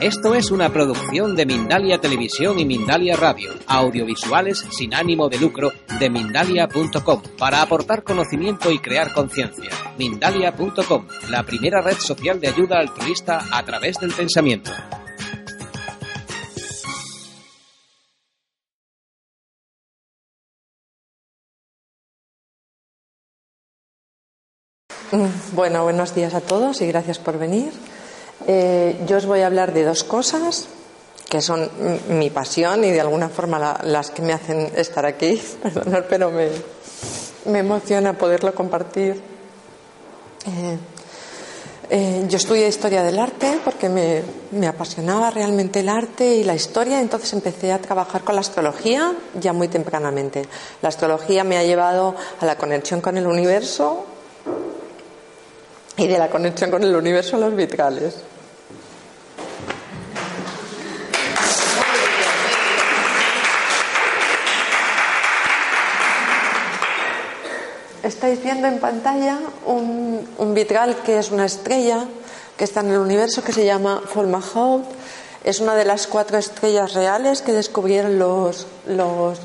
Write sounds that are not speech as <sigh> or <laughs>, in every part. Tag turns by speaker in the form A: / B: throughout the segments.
A: Esto es una producción de Mindalia Televisión y Mindalia Radio, audiovisuales sin ánimo de lucro de mindalia.com, para aportar conocimiento y crear conciencia. Mindalia.com, la primera red social de ayuda altruista a través del pensamiento.
B: Bueno, buenos días a todos y gracias por venir. Eh, yo os voy a hablar de dos cosas que son mi pasión y de alguna forma las que me hacen estar aquí. <laughs> Perdonad, pero me, emociona poderlo compartir. Eh, eh, yo estudié historia del arte porque me, me, apasionaba realmente el arte y la historia, entonces empecé a trabajar con la astrología ya muy tempranamente. La astrología me ha llevado a la conexión con el universo y de la conexión con el universo a los vitrales. Estáis viendo en pantalla un, vitral que es una estrella que está en el universo que se llama Fomalhaut. Es una de las cuatro estrellas reales que descubrieron los, los, eh,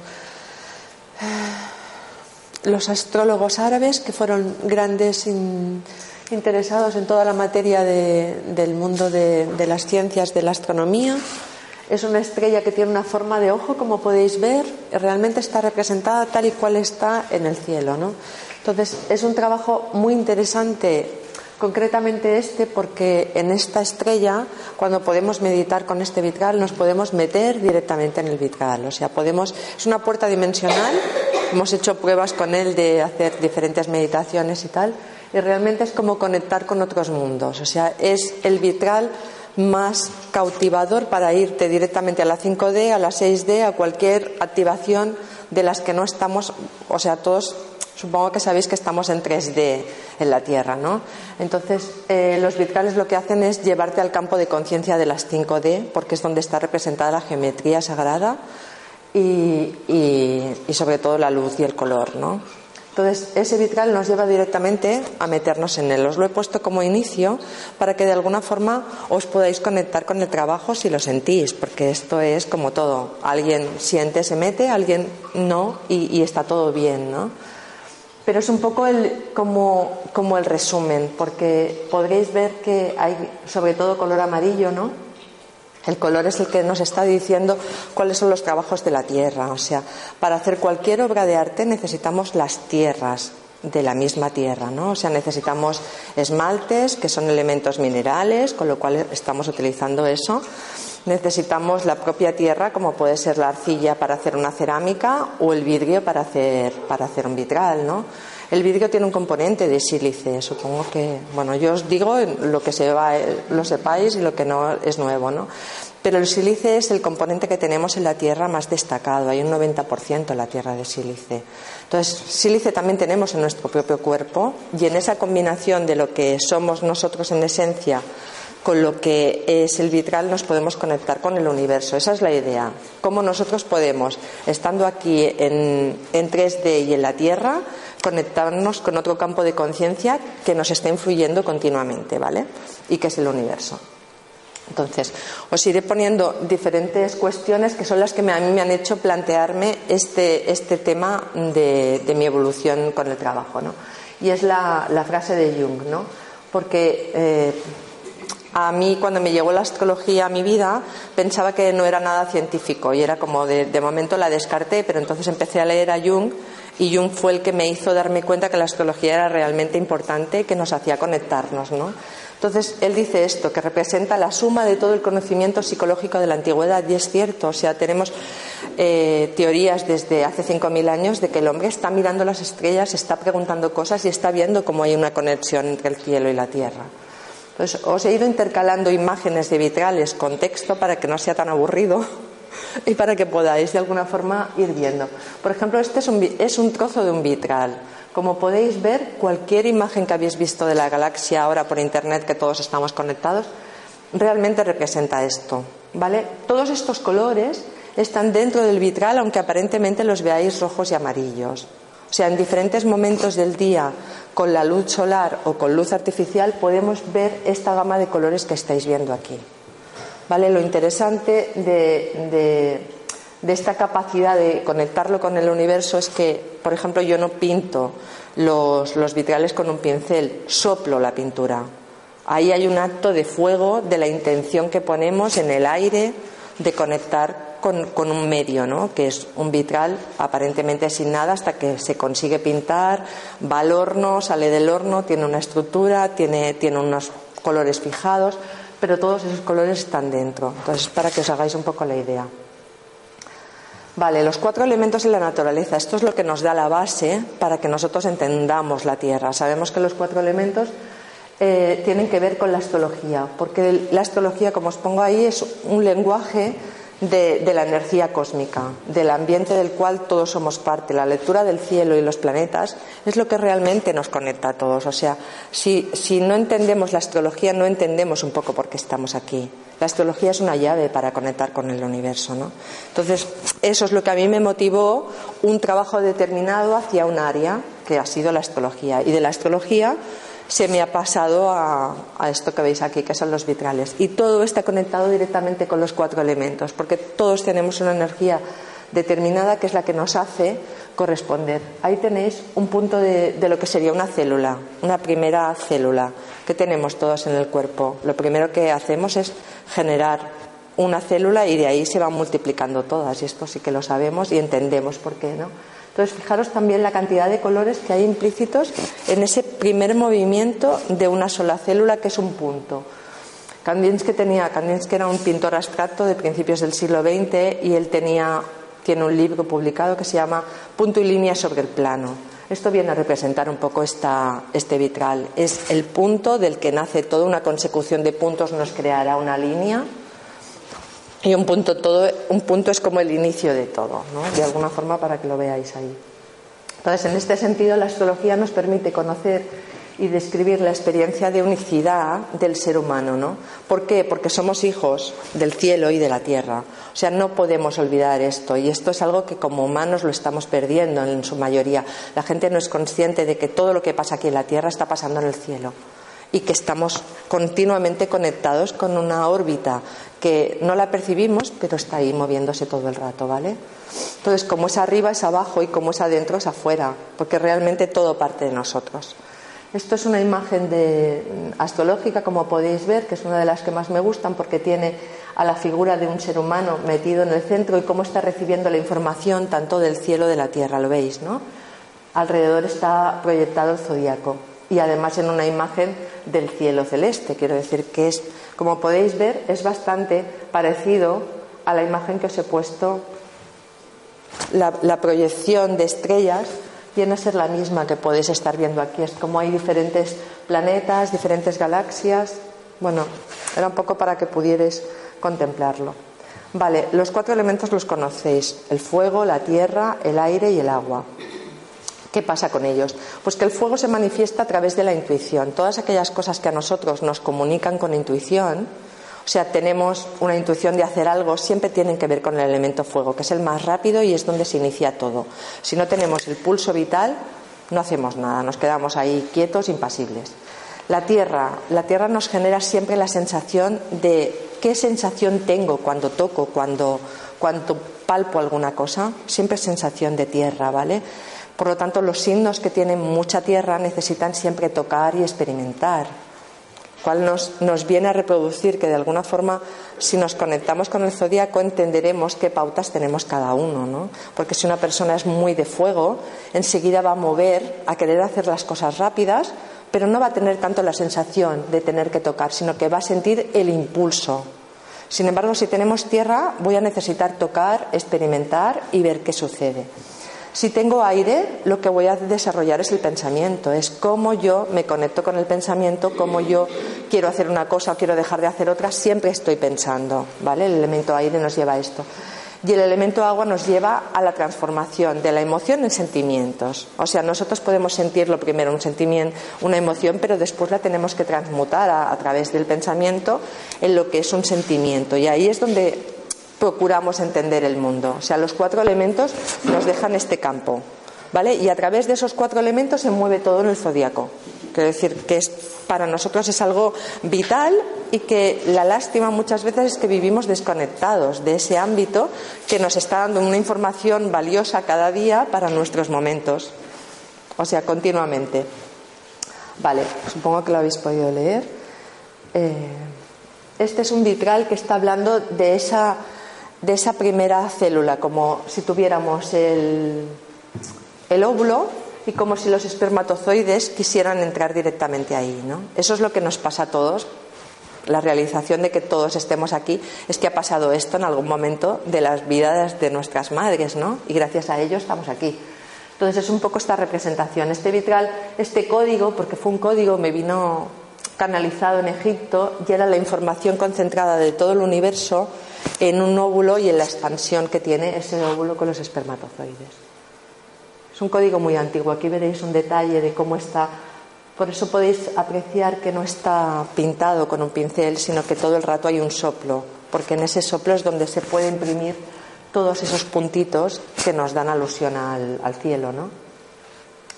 B: los astrólogos árabes que fueron grandes interesados en toda la materia del mundo de, de, las ciencias de la astronomía. Es una estrella que tiene una forma de ojo, como podéis ver, realmente está representada tal y cual está en el cielo. ¿no? Entonces, es un trabajo muy interesante, concretamente este, porque en esta estrella, cuando podemos meditar con este vitral, nos podemos meter directamente en el vitral. O sea, podemos, es una puerta dimensional, hemos hecho pruebas con él de hacer diferentes meditaciones y tal, y realmente es como conectar con otros mundos. O sea, es el vitral más cautivador para irte directamente a la 5D, a la 6D, a cualquier activación de las que no estamos, o sea, todos Supongo que sabéis que estamos en 3D en la Tierra, ¿no? Entonces, eh, los vitrales lo que hacen es llevarte al campo de conciencia de las 5D, porque es donde está representada la geometría sagrada y, sobre todo la luz y el color, ¿no? Entonces, ese vitral nos lleva directamente a meternos en él. Os lo he puesto como inicio para que de alguna forma os podáis conectar con el trabajo si lo sentís, porque esto es como todo. Alguien siente, se mete, alguien no, y, y está todo bien, ¿no? Pero es un poco el, como, como el resumen, porque podréis ver que hay sobre todo color amarillo, ¿no? El color es el que nos está diciendo cuáles son los trabajos de la tierra. O sea, para hacer cualquier obra de arte necesitamos las tierras de la misma tierra, ¿no? O sea, necesitamos esmaltes, que son elementos minerales, con lo cual estamos utilizando eso necesitamos la propia tierra, como puede ser la arcilla para hacer una cerámica o el vidrio para hacer, para hacer un vitral, ¿no? El vidrio tiene un componente de sílice, supongo que, bueno, yo os digo lo que se va, lo sepáis y lo que no es nuevo, ¿no? Pero el sílice es el componente que tenemos en la tierra más destacado, hay un 90% en la tierra de sílice. Entonces, sílice también tenemos en nuestro propio cuerpo y en esa combinación de lo que somos nosotros en esencia con lo que es el vitral nos podemos conectar con el universo. Esa es la idea. Cómo nosotros podemos, estando aquí en, 3D y en la Tierra, conectarnos con otro campo de conciencia que nos está influyendo continuamente, ¿vale? Y que es el universo. Entonces, os iré poniendo diferentes cuestiones que son las que a mí me han hecho plantearme este, este tema de, mi evolución con el trabajo, ¿no? Y es la, frase de Jung, ¿no? Porque eh, a mí cuando me llegó la astrología a mi vida pensaba que no era nada científico y era como de, momento la descarté, pero entonces empecé a leer a Jung y Jung fue el que me hizo darme cuenta que la astrología era realmente importante, que nos hacía conectarnos, ¿no? Entonces, él dice esto, que representa la suma de todo el conocimiento psicológico de la antigüedad, y es cierto, o sea, tenemos eh, teorías desde hace 5.000 años de que el hombre está mirando las estrellas, está preguntando cosas y está viendo cómo hay una conexión entre el cielo y la tierra. Os he ido intercalando imágenes de vitrales con texto para que no sea tan aburrido <laughs> y para que podáis de alguna forma ir viendo. Por ejemplo, este es un, es un trozo de un vitral. Como podéis ver, cualquier imagen que habéis visto de la galaxia ahora por internet, que todos estamos conectados, realmente representa esto. ¿vale? Todos estos colores están dentro del vitral, aunque aparentemente los veáis rojos y amarillos. O sea, en diferentes momentos del día, con la luz solar o con luz artificial, podemos ver esta gama de colores que estáis viendo aquí. ¿Vale? Lo interesante de, esta capacidad de conectarlo con el universo es que, por ejemplo, yo no pinto los, los vitrales con un pincel, soplo la pintura. Ahí hay un acto de fuego de la intención que ponemos en el aire de conectar con, un medio, ¿no? que es un vitral aparentemente sin nada hasta que se consigue pintar, va al horno, sale del horno, tiene una estructura, tiene, tiene unos colores fijados, pero todos esos colores están dentro. Entonces, para que os hagáis un poco la idea. Vale, los cuatro elementos de la naturaleza. Esto es lo que nos da la base para que nosotros entendamos la Tierra. Sabemos que los cuatro elementos eh, tienen que ver con la astrología, porque la astrología, como os pongo ahí, es un lenguaje de, la energía cósmica, del ambiente del cual todos somos parte. La lectura del cielo y los planetas es lo que realmente nos conecta a todos. O sea, si, no entendemos la astrología, no entendemos un poco por qué estamos aquí. La astrología es una llave para conectar con el universo. ¿no? Entonces, eso es lo que a mí me motivó un trabajo determinado hacia un área que ha sido la astrología. Y de la astrología se me ha pasado a, esto que veis aquí, que son los vitrales. Y todo está conectado directamente con los cuatro elementos, porque todos tenemos una energía determinada que es la que nos hace corresponder. Ahí tenéis un punto de, de, lo que sería una célula, una primera célula que tenemos todos en el cuerpo. Lo primero que hacemos es generar una célula y de ahí se van multiplicando todas. Y esto sí que lo sabemos y entendemos por qué, ¿no? Entonces, fijaros también la cantidad de colores que hay implícitos en ese primer movimiento de una sola célula, que es un punto. Kandinsky, tenía, Kandinsky era un pintor abstracto de principios del siglo XX y él tenía, tiene un libro publicado que se llama Punto y línea sobre el plano. Esto viene a representar un poco esta, este vitral. Es el punto del que nace toda una consecución de puntos, nos creará una línea y un punto, todo, un punto es como el inicio de todo, ¿no? de alguna forma para que lo veáis ahí. Entonces, en este sentido, la astrología nos permite conocer y describir la experiencia de unicidad del ser humano, ¿no? ¿Por qué? Porque somos hijos del cielo y de la tierra. O sea, no podemos olvidar esto y esto es algo que como humanos lo estamos perdiendo en su mayoría. La gente no es consciente de que todo lo que pasa aquí en la tierra está pasando en el cielo y que estamos continuamente conectados con una órbita que no la percibimos, pero está ahí moviéndose todo el rato, ¿vale? Entonces, como es arriba es abajo y como es adentro es afuera, porque realmente todo parte de nosotros. Esto es una imagen de, astrológica, como podéis ver, que es una de las que más me gustan porque tiene a la figura de un ser humano metido en el centro y cómo está recibiendo la información tanto del cielo de la tierra, lo veis, ¿no? Alrededor está proyectado el zodiaco y además en una imagen del cielo celeste. Quiero decir que es, como podéis ver, es bastante parecido a la imagen que os he puesto. La, proyección de estrellas viene a ser la misma que podéis estar viendo aquí. Es como hay diferentes planetas, diferentes galaxias. Bueno, era un poco para que pudierais contemplarlo. Vale, los cuatro elementos los conocéis: el fuego, la tierra, el aire y el agua. ¿Qué pasa con ellos? Pues que el fuego se manifiesta a través de la intuición. Todas aquellas cosas que a nosotros nos comunican con intuición, o sea, tenemos una intuición de hacer algo, siempre tienen que ver con el elemento fuego, que es el más rápido y es donde se inicia todo. Si no tenemos el pulso vital, no hacemos nada, nos quedamos ahí quietos, impasibles. La tierra, la tierra nos genera siempre la sensación de qué sensación tengo cuando toco, cuando, cuando palpo alguna cosa, siempre sensación de tierra, ¿vale? Por lo tanto, los signos que tienen mucha tierra necesitan siempre tocar y experimentar, cual nos, nos viene a reproducir que de alguna forma, si nos conectamos con el zodíaco, entenderemos qué pautas tenemos cada uno, ¿no? Porque si una persona es muy de fuego, enseguida va a mover a querer hacer las cosas rápidas, pero no va a tener tanto la sensación de tener que tocar, sino que va a sentir el impulso. Sin embargo, si tenemos tierra, voy a necesitar tocar, experimentar y ver qué sucede. Si tengo aire, lo que voy a desarrollar es el pensamiento, es cómo yo me conecto con el pensamiento, cómo yo quiero hacer una cosa o quiero dejar de hacer otra, siempre estoy pensando, ¿vale? El elemento aire nos lleva a esto. Y el elemento agua nos lleva a la transformación de la emoción en sentimientos. O sea, nosotros podemos sentirlo primero un sentimiento, una emoción, pero después la tenemos que transmutar a través del pensamiento en lo que es un sentimiento. Y ahí es donde procuramos entender el mundo. O sea, los cuatro elementos nos dejan este campo. ¿Vale? Y a través de esos cuatro elementos se mueve todo en el zodiaco. Quiero decir que es, para nosotros es algo vital y que la lástima muchas veces es que vivimos desconectados de ese ámbito que nos está dando una información valiosa cada día para nuestros momentos. O sea, continuamente. Vale, supongo que lo habéis podido leer. Eh, este es un vitral que está hablando de esa de esa primera célula, como si tuviéramos el, el óvulo y como si los espermatozoides quisieran entrar directamente ahí. ¿no? Eso es lo que nos pasa a todos. La realización de que todos estemos aquí es que ha pasado esto en algún momento de las vidas de nuestras madres, ¿no? Y gracias a ello estamos aquí. Entonces es un poco esta representación. Este vitral, este código, porque fue un código, me vino canalizado en Egipto y era la información concentrada de todo el universo en un óvulo y en la expansión que tiene ese óvulo con los espermatozoides. Es un código muy antiguo. Aquí veréis un detalle de cómo está. Por eso podéis apreciar que no está pintado con un pincel, sino que todo el rato hay un soplo, porque en ese soplo es donde se puede imprimir todos esos puntitos que nos dan alusión al, cielo, ¿no?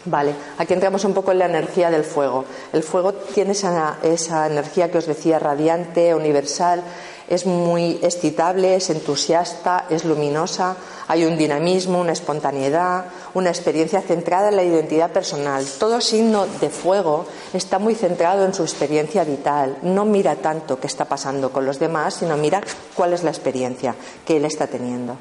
B: Vale, aquí entramos un poco en la energía del fuego. El fuego tiene esa energía que os decía, radiante, universal, es muy excitable, es entusiasta, es luminosa, hay un dinamismo, una espontaneidad, una experiencia centrada en la identidad personal. Todo signo de fuego está muy centrado en su experiencia vital. No mira tanto qué está pasando con los demás, sino mira cuál es la experiencia que él está teniendo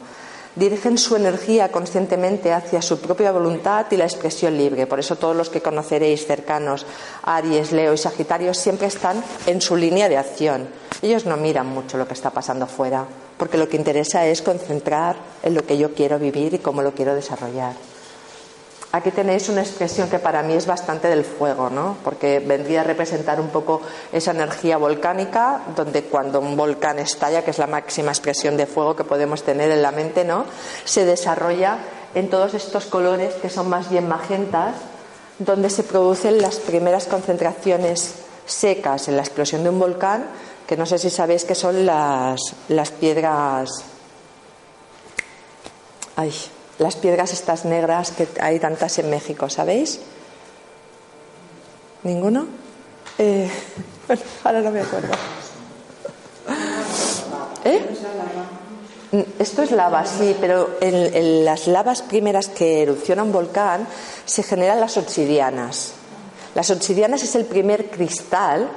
B: dirigen su energía conscientemente hacia su propia voluntad y la expresión libre. Por eso todos los que conoceréis cercanos, Aries, Leo y Sagitario, siempre están en su línea de acción. Ellos no miran mucho lo que está pasando fuera, porque lo que interesa es concentrar en lo que yo quiero vivir y cómo lo quiero desarrollar. Aquí tenéis una expresión que para mí es bastante del fuego, ¿no? Porque vendría a representar un poco esa energía volcánica, donde cuando un volcán estalla, que es la máxima expresión de fuego que podemos tener en la mente, ¿no? Se desarrolla en todos estos colores que son más bien magentas, donde se producen las primeras concentraciones secas en la explosión de un volcán, que no sé si sabéis que son las, las piedras. Ay, las piedras estas negras que hay tantas en México, ¿sabéis? ¿Ninguno? Eh, <laughs> bueno, ahora no me acuerdo. ¿Eh? Esto es lava, sí, pero en, en, las lavas primeras que erupciona un volcán se generan las obsidianas. Las obsidianas es el primer cristal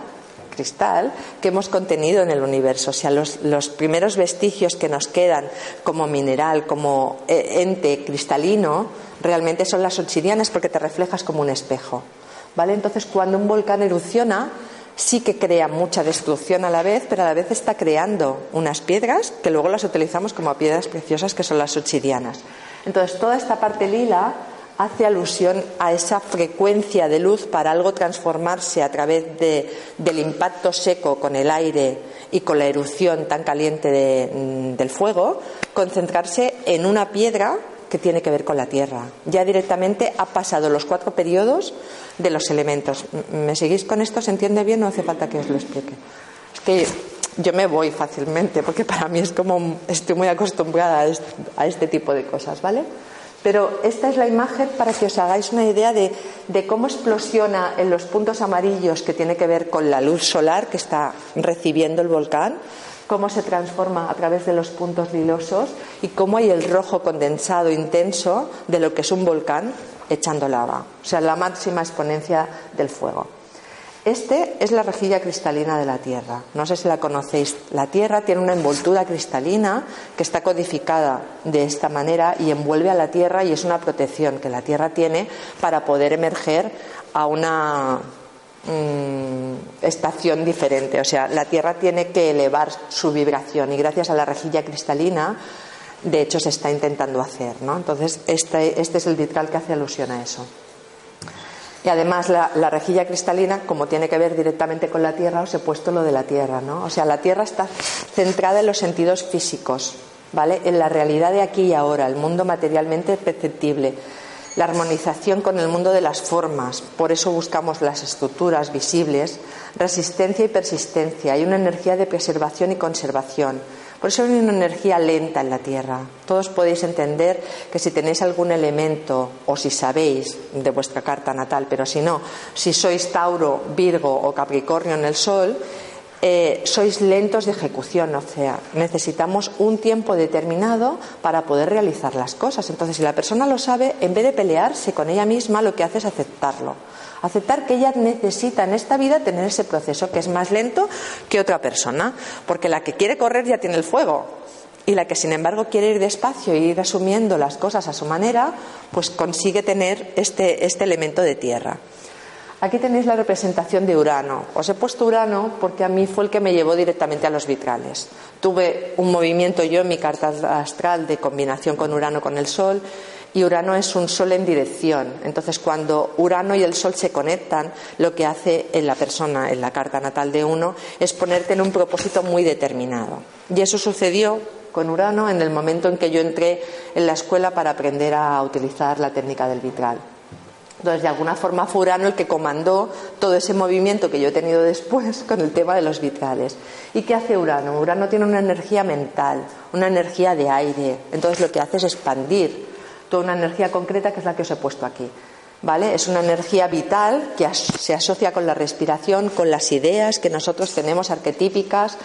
B: cristal que hemos contenido en el universo. O sea, los, primeros vestigios que nos quedan como mineral, como eh, ente cristalino, realmente son las obsidianas porque te reflejas como un espejo. ¿Vale? Entonces, cuando un volcán erupciona, sí que crea mucha destrucción a la vez, pero a la vez está creando unas piedras que luego las utilizamos como piedras preciosas que son las obsidianas. Entonces, toda esta parte lila hace alusión a esa frecuencia de luz para algo transformarse a través de, del impacto seco con el aire y con la erupción tan caliente de, mm, del fuego, concentrarse en una piedra que tiene que ver con la Tierra. Ya directamente ha pasado los cuatro periodos de los elementos. ¿Me seguís con esto? ¿Se entiende bien? No hace falta que os lo explique. Es que yo me voy fácilmente porque para mí es como estoy muy acostumbrada a este tipo de cosas, ¿vale? Pero esta es la imagen para que os hagáis una idea de, cómo explosiona en los puntos amarillos que tiene que ver con la luz solar que está recibiendo el volcán, cómo se transforma a través de los puntos lilosos y cómo hay el rojo condensado intenso de lo que es un volcán echando lava, o sea, la máxima exponencia del fuego. Este es la rejilla cristalina de la Tierra. No sé si la conocéis. La Tierra tiene una envoltura cristalina que está codificada de esta manera y envuelve a la Tierra y es una protección que la Tierra tiene para poder emerger a una mm, estación diferente. O sea, la Tierra tiene que elevar su vibración y gracias a la rejilla cristalina de hecho se está intentando hacer. ¿no? Entonces, este, este es el vitral que hace alusión a eso. Y además la, rejilla cristalina, como tiene que ver directamente con la Tierra, os he puesto lo de la Tierra, ¿no? O sea, la Tierra está centrada en los sentidos físicos, ¿vale? En la realidad de aquí y ahora, el mundo materialmente perceptible, la armonización con el mundo de las formas, por eso buscamos las estructuras visibles, resistencia y persistencia, hay una energía de preservación y conservación por eso hay una energía lenta en la Tierra. Todos podéis entender que si tenéis algún elemento o si sabéis de vuestra carta natal, pero si no, si sois Tauro, Virgo o Capricornio en el Sol, eh, sois lentos de ejecución, o sea, necesitamos un tiempo determinado para poder realizar las cosas. Entonces, si la persona lo sabe, en vez de pelearse con ella misma, lo que hace es aceptarlo aceptar que ella necesita en esta vida tener ese proceso que es más lento que otra persona, porque la que quiere correr ya tiene el fuego y la que sin embargo quiere ir despacio e ir asumiendo las cosas a su manera, pues consigue tener este, este elemento de tierra. Aquí tenéis la representación de Urano. Os he puesto Urano porque a mí fue el que me llevó directamente a los vitrales. Tuve un movimiento yo en mi carta astral de combinación con Urano con el Sol y Urano es un Sol en dirección. Entonces, cuando Urano y el Sol se conectan, lo que hace en la persona, en la carta natal de uno, es ponerte en un propósito muy determinado. Y eso sucedió con Urano en el momento en que yo entré en la escuela para aprender a utilizar la técnica del vitral. Entonces, de alguna forma fue Urano el que comandó todo ese movimiento que yo he tenido después con el tema de los vitrales. ¿Y qué hace Urano? Urano tiene una energía mental, una energía de aire. Entonces, lo que hace es expandir toda una energía concreta que es la que os he puesto aquí. ¿Vale? Es una energía vital que se asocia con la respiración, con las ideas que nosotros tenemos arquetípicas.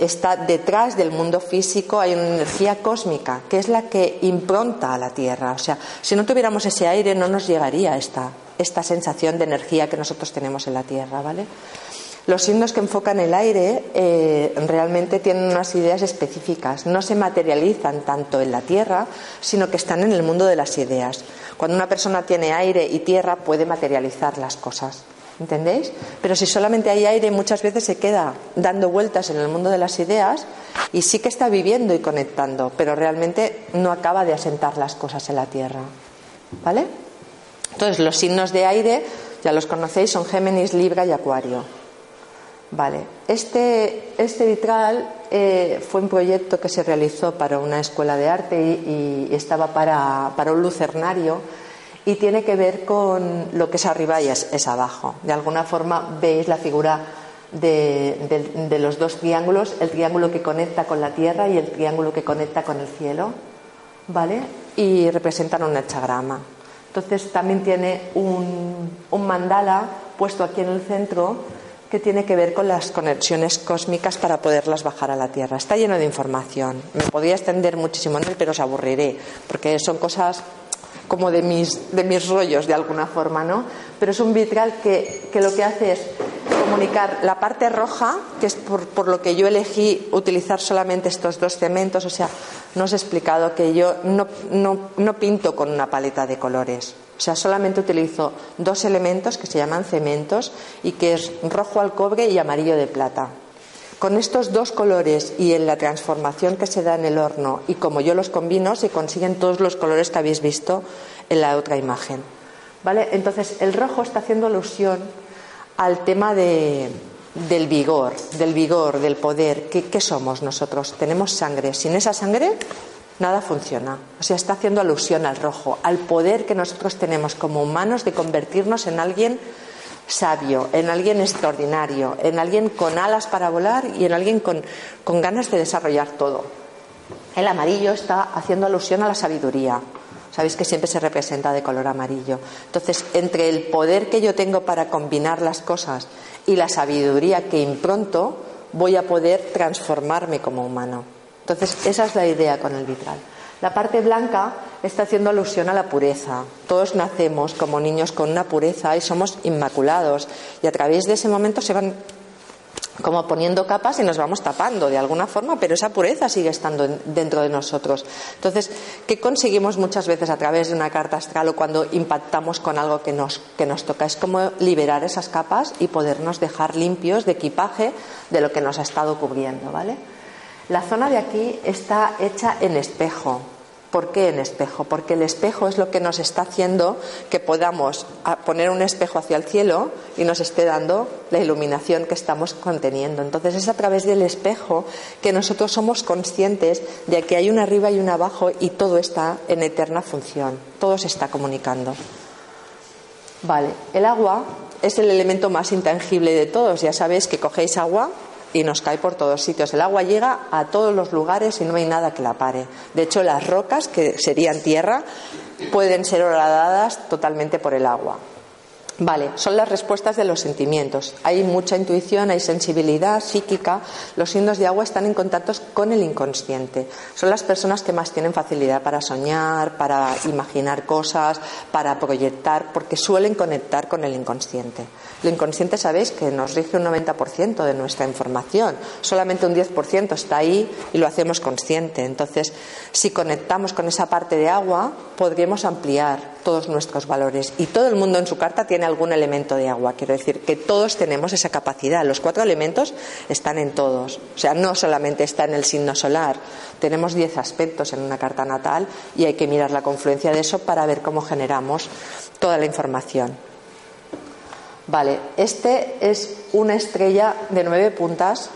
B: Está detrás del mundo físico, hay una energía cósmica, que es la que impronta a la Tierra. O sea, si no tuviéramos ese aire, no nos llegaría esta, esta sensación de energía que nosotros tenemos en la Tierra, ¿vale? Los signos que enfocan el aire eh, realmente tienen unas ideas específicas, no se materializan tanto en la tierra, sino que están en el mundo de las ideas. Cuando una persona tiene aire y tierra puede materializar las cosas. ¿Entendéis? Pero si solamente hay aire, muchas veces se queda dando vueltas en el mundo de las ideas y sí que está viviendo y conectando, pero realmente no acaba de asentar las cosas en la tierra. ¿Vale? Entonces, los signos de aire, ya los conocéis, son Géminis, Libra y Acuario. Vale, este, este vitral eh, fue un proyecto que se realizó para una escuela de arte y, estaba para, para, un lucernario y tiene que ver con lo que es arriba y es, abajo. De alguna forma veis la figura de, de, los dos triángulos, el triángulo que conecta con la tierra y el triángulo que conecta con el cielo, ¿vale? Y representan un hechagrama. Entonces también tiene un, un mandala puesto aquí en el centro que tiene que ver con las conexiones cósmicas para poderlas bajar a la Tierra. Está lleno de información. Me podría extender muchísimo en él, pero os aburriré, porque son cosas como de mis, de mis rollos de alguna forma, ¿no? Pero es un vitral que, que lo que hace es comunicar la parte roja, que es por, por, lo que yo elegí utilizar solamente estos dos cementos, o sea, no os he explicado que yo no, no, no pinto con una paleta de colores. O sea, solamente utilizo dos elementos que se llaman cementos y que es rojo al cobre y amarillo de plata. Con estos dos colores y en la transformación que se da en el horno y como yo los combino, se consiguen todos los colores que habéis visto en la otra imagen. ¿Vale? Entonces, el rojo está haciendo alusión al tema de, del vigor, del vigor, del poder. ¿Qué somos nosotros? Tenemos sangre. Sin esa sangre nada funciona. O sea, está haciendo alusión al rojo, al poder que nosotros tenemos como humanos de convertirnos en alguien sabio, en alguien extraordinario, en alguien con alas para volar y en alguien con, con ganas de desarrollar todo. El amarillo está haciendo alusión a la sabiduría. Sabéis que siempre se representa de color amarillo. Entonces, entre el poder que yo tengo para combinar las cosas y la sabiduría que impronto, voy a poder transformarme como humano. Entonces, esa es la idea con el vitral. La parte blanca está haciendo alusión a la pureza. Todos nacemos como niños con una pureza y somos inmaculados. Y a través de ese momento se van como poniendo capas y nos vamos tapando de alguna forma, pero esa pureza sigue estando dentro de nosotros. Entonces, ¿qué conseguimos muchas veces a través de una carta astral o cuando impactamos con algo que nos, que nos toca? Es como liberar esas capas y podernos dejar limpios de equipaje de lo que nos ha estado cubriendo, ¿vale? La zona de aquí está hecha en espejo. ¿Por qué en espejo? Porque el espejo es lo que nos está haciendo que podamos poner un espejo hacia el cielo y nos esté dando la iluminación que estamos conteniendo. Entonces es a través del espejo que nosotros somos conscientes de que hay un arriba y un abajo y todo está en eterna función. Todo se está comunicando. Vale, el agua es el elemento más intangible de todos. Ya sabéis que cogéis agua y nos cae por todos sitios. El agua llega a todos los lugares y no hay nada que la pare. De hecho, las rocas, que serían tierra, pueden ser horadadas totalmente por el agua. Vale, son las respuestas de los sentimientos. Hay mucha intuición, hay sensibilidad psíquica. Los signos de agua están en contacto con el inconsciente. Son las personas que más tienen facilidad para soñar, para imaginar cosas, para proyectar, porque suelen conectar con el inconsciente. El inconsciente sabéis que nos rige un 90% de nuestra información. Solamente un 10% está ahí y lo hacemos consciente. Entonces, si conectamos con esa parte de agua, podríamos ampliar todos nuestros valores. Y todo el mundo en su carta tiene algún elemento de agua. Quiero decir que todos tenemos esa capacidad. Los cuatro elementos están en todos. O sea, no solamente está en el signo solar. Tenemos diez aspectos en una carta natal y hay que mirar la confluencia de eso para ver cómo generamos toda la información. Vale, este es una estrella de nueve puntas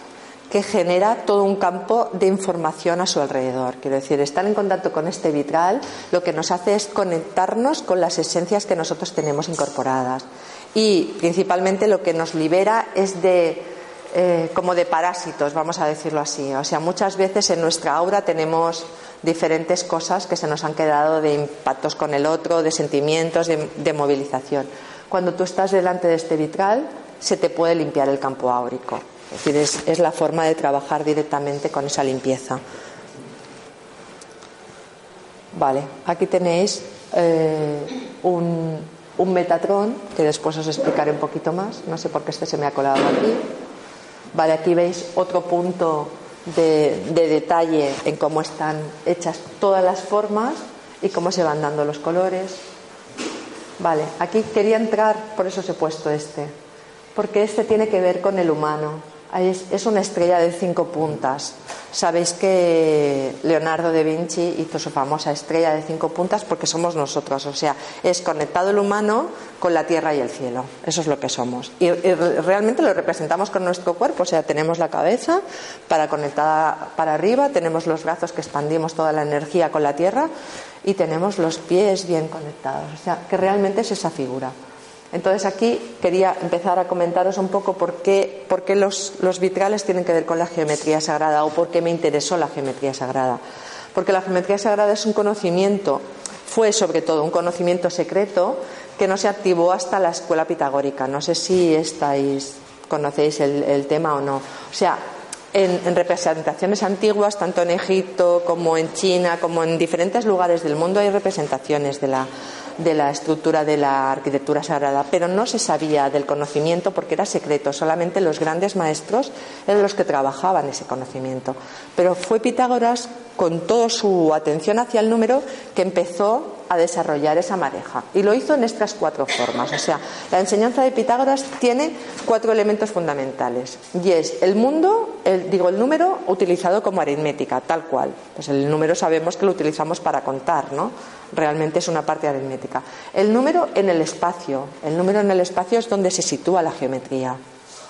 B: que genera todo un campo de información a su alrededor. Quiero decir, estar en contacto con este vitral lo que nos hace es conectarnos con las esencias que nosotros tenemos incorporadas. Y principalmente lo que nos libera es de eh, como de parásitos, vamos a decirlo así. O sea, muchas veces en nuestra aura tenemos diferentes cosas que se nos han quedado de impactos con el otro, de sentimientos, de movilización. Cuando tú estás delante de este vitral, se te puede limpiar el campo áurico. Es decir, es, la forma de trabajar directamente con esa limpieza. Vale, aquí tenéis eh, un, un, Metatron que después os explicaré un poquito más. No sé por qué este se me ha colado aquí. Vale, aquí veis otro punto de, de detalle en cómo están hechas todas las formas y cómo se van dando los colores. Vale, aquí quería entrar, por eso os he puesto este, porque este tiene que ver con el humano. Es, una estrella de cinco puntas. Sabéis que Leonardo da Vinci hizo su famosa estrella de cinco puntas porque somos nosotros. O sea, es conectado el humano con la tierra y el cielo. Eso es lo que somos. Y, realmente lo representamos con nuestro cuerpo. O sea, tenemos la cabeza para conectada para arriba, tenemos los brazos que expandimos toda la energía con la tierra y tenemos los pies bien conectados. O sea, que realmente es esa figura. Entonces aquí quería empezar a comentaros un poco por qué, los, vitrales tienen que ver con la geometría sagrada o por qué me interesó la geometría sagrada. Porque la geometría sagrada es un conocimiento, fue sobre todo un conocimiento secreto que no se activó hasta la escuela pitagórica. No sé si estáis, conocéis el, tema o no. O sea, en, representaciones antiguas, tanto en Egipto como en China, como en diferentes lugares del mundo, hay representaciones de la, de la estructura de la arquitectura sagrada, pero no se sabía del conocimiento porque era secreto, solamente los grandes maestros eran los que trabajaban ese conocimiento. Pero fue Pitágoras, con toda su atención hacia el número, que empezó a desarrollar esa mareja. Y lo hizo en estas cuatro formas. O sea, la enseñanza de Pitágoras tiene cuatro elementos fundamentales. Y el mundo, el, digo, el número utilizado como aritmética, tal cual. Pues el número sabemos que lo utilizamos para contar, ¿no? Realmente es una parte aritmética. El número en el espacio. El número en el espacio es donde se sitúa la geometría.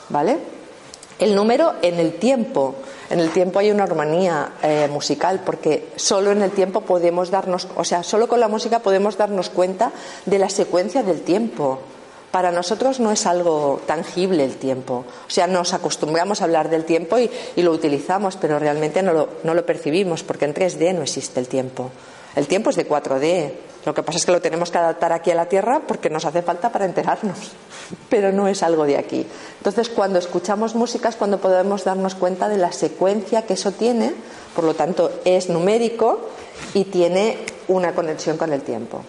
B: ¿Vale? El número en el tiempo. En el tiempo hay una armonía eh, musical porque solo en el tiempo podemos darnos, o sea, solo con la música podemos darnos cuenta de la secuencia del tiempo. Para nosotros no es algo tangible el tiempo. O sea, nos acostumbramos a hablar del tiempo y, lo utilizamos, pero realmente no lo, no lo percibimos porque en 3D no existe el tiempo. El tiempo es de 4D. Lo que pasa es que lo tenemos que adaptar aquí a la Tierra porque nos hace falta para enterarnos, <laughs> pero no es algo de aquí. Entonces, cuando escuchamos música es cuando podemos darnos cuenta de la secuencia que eso tiene, por lo tanto, es numérico y tiene una conexión con el tiempo.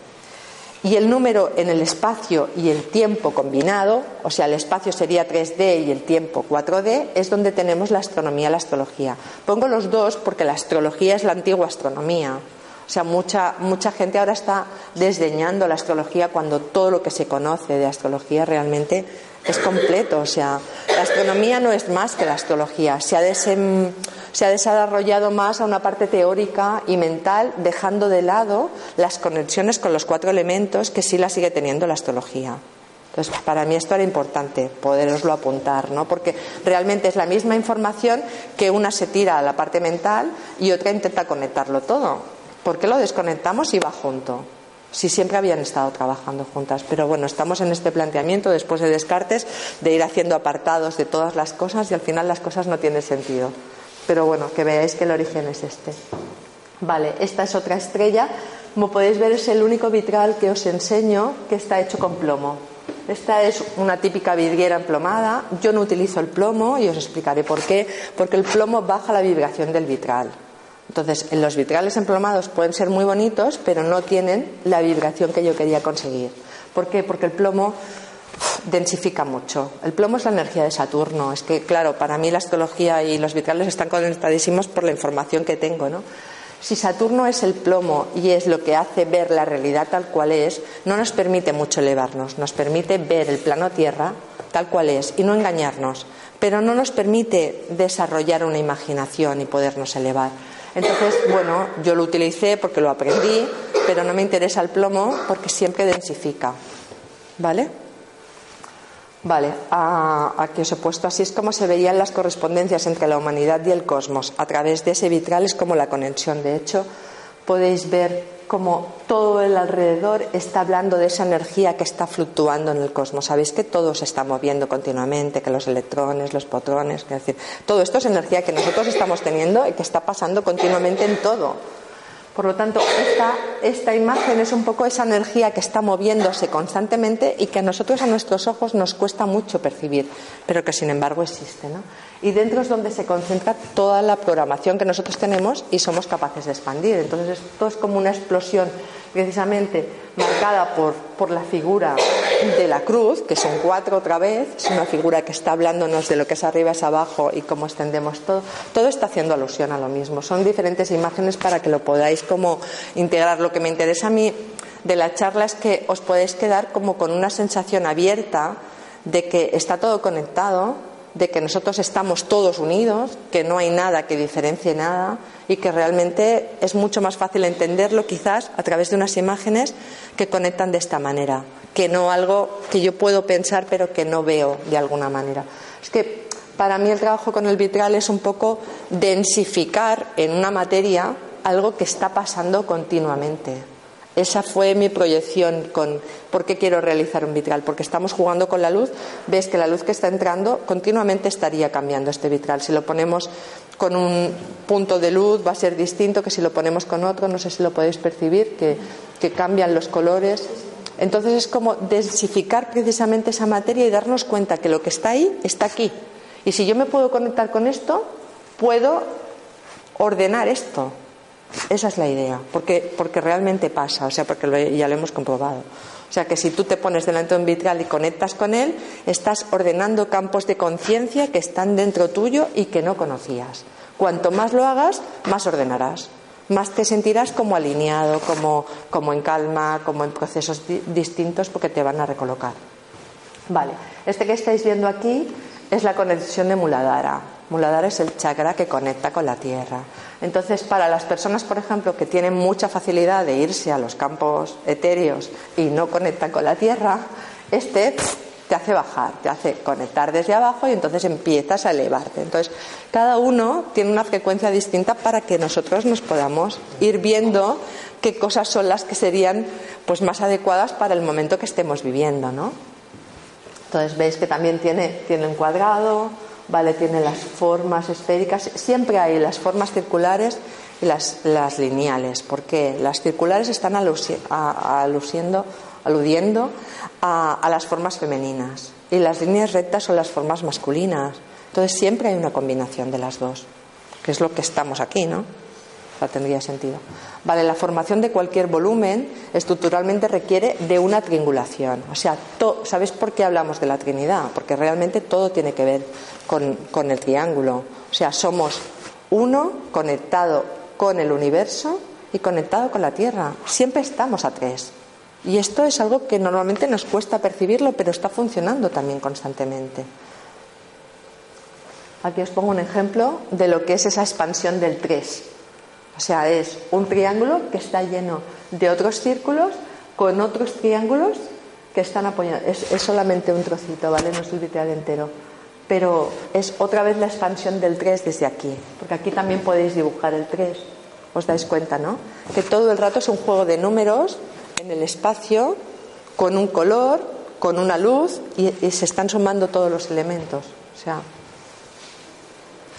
B: Y el número en el espacio y el tiempo combinado, o sea, el espacio sería 3D y el tiempo 4D, es donde tenemos la astronomía y la astrología. Pongo los dos porque la astrología es la antigua astronomía. O sea, mucha, mucha gente ahora está desdeñando la astrología cuando todo lo que se conoce de astrología realmente es completo. O sea, la astronomía no es más que la astrología. Se ha, desarrollado más a una parte teórica y mental, dejando de lado las conexiones con los cuatro elementos que sí la sigue teniendo la astrología. Entonces, para mí esto era importante, poderoslo apuntar, ¿no? Porque realmente es la misma información que una se tira a la parte mental y otra intenta conectarlo todo. ¿Por qué lo desconectamos y va junto? Si siempre habían estado trabajando juntas. Pero bueno, estamos en este planteamiento después de Descartes de ir haciendo apartados de todas las cosas y al final las cosas no tienen sentido. Pero bueno, que veáis que el origen es este. Vale, esta es otra estrella. Como podéis ver, es el único vitral que os enseño que está hecho con plomo. Esta es una típica vidriera emplomada. Yo no utilizo el plomo y os explicaré por qué. Porque el plomo baja la vibración del vitral. Entonces, los vitrales emplomados pueden ser muy bonitos, pero no tienen la vibración que yo quería conseguir. ¿Por qué? Porque el plomo densifica mucho. El plomo es la energía de Saturno. Es que, claro, para mí la astrología y los vitrales están conectadísimos por la información que tengo, ¿no? Si Saturno es el plomo y es lo que hace ver la realidad tal cual es, no nos permite mucho elevarnos, nos permite ver el plano Tierra tal cual es y no engañarnos, pero no nos permite desarrollar una imaginación y podernos elevar. Entonces, bueno, yo lo utilicé porque lo aprendí, pero no me interesa el plomo porque siempre densifica. ¿Vale? Vale, aquí os he puesto así es como se verían las correspondencias entre la humanidad y el cosmos. A través de ese vitral es como la conexión. De hecho, podéis ver como todo el alrededor está hablando de esa energía que está fluctuando en el cosmos. Sabéis que todo se está moviendo continuamente, que los electrones, los protones, es decir, todo esto es energía que nosotros estamos teniendo y que está pasando continuamente en todo. Por lo tanto, esta, imagen es un poco esa energía que está moviéndose constantemente y que a nosotros, a nuestros ojos, nos cuesta mucho percibir, pero que sin embargo existe. ¿no? Y dentro es donde se concentra toda la programación que nosotros tenemos y somos capaces de expandir. Entonces, esto es como una explosión precisamente marcada por, por la figura de la cruz, que son cuatro otra vez, es una figura que está hablándonos de lo que es arriba es abajo y cómo extendemos todo. Todo está haciendo alusión a lo mismo. Son diferentes imágenes para que lo podáis como integrar. Lo que me interesa a mí de la charla es que os podéis quedar como con una sensación abierta de que está todo conectado, de que nosotros estamos todos unidos, que no hay nada que diferencie nada y que realmente es mucho más fácil entenderlo quizás a través de unas imágenes que conectan de esta manera, que no algo que yo puedo pensar pero que no veo de alguna manera. Es que para mí el trabajo con el vitral es un poco densificar en una materia algo que está pasando continuamente. Esa fue mi proyección con por qué quiero realizar un vitral, porque estamos jugando con la luz, ves que la luz que está entrando continuamente estaría cambiando este vitral. Si lo ponemos con un punto de luz va a ser distinto que si lo ponemos con otro, no sé si lo podéis percibir, que, que cambian los colores. Entonces es como densificar precisamente esa materia y darnos cuenta que lo que está ahí está aquí. Y si yo me puedo conectar con esto, puedo ordenar esto, esa es la idea, porque, porque realmente pasa, o sea, porque ya lo hemos comprobado. O sea, que si tú te pones delante de un vitral y conectas con él, estás ordenando campos de conciencia que están dentro tuyo y que no conocías. Cuanto más lo hagas, más ordenarás, más te sentirás como alineado, como, como en calma, como en procesos distintos, porque te van a recolocar. Vale, este que estáis viendo aquí es la conexión de Muladhara. Muladhara es el chakra que conecta con la tierra. Entonces, para las personas, por ejemplo, que tienen mucha facilidad de irse a los campos etéreos y no conectan con la tierra, este te hace bajar, te hace conectar desde abajo y entonces empiezas a elevarte. Entonces, cada uno tiene una frecuencia distinta para que nosotros nos podamos ir viendo qué cosas son las que serían pues más adecuadas para el momento que estemos viviendo, ¿no? Entonces veis que también tiene, tiene un cuadrado, ¿vale? Tiene las formas esféricas, siempre hay las formas circulares y las, las lineales, porque las circulares están alusiendo, aludiendo a, a las formas femeninas y las líneas rectas son las formas masculinas. Entonces siempre hay una combinación de las dos, que es lo que estamos aquí, ¿no? Tendría sentido. Vale, la formación de cualquier volumen estructuralmente requiere de una triangulación. O sea, ¿sabes por qué hablamos de la Trinidad? Porque realmente todo tiene que ver con, con el triángulo. O sea, somos uno conectado con el universo y conectado con la Tierra. Siempre estamos a tres. Y esto es algo que normalmente nos cuesta percibirlo, pero está funcionando también constantemente. Aquí os pongo un ejemplo de lo que es esa expansión del 3. O sea, es un triángulo que está lleno de otros círculos con otros triángulos que están apoyados. Es, solamente un trocito, ¿vale? No es el literal entero. Pero es otra vez la expansión del 3 desde aquí. Porque aquí también podéis dibujar el 3. Os dais cuenta, ¿no? Que todo el rato es un juego de números en el espacio con un color, con una luz y, y se están sumando todos los elementos. O sea,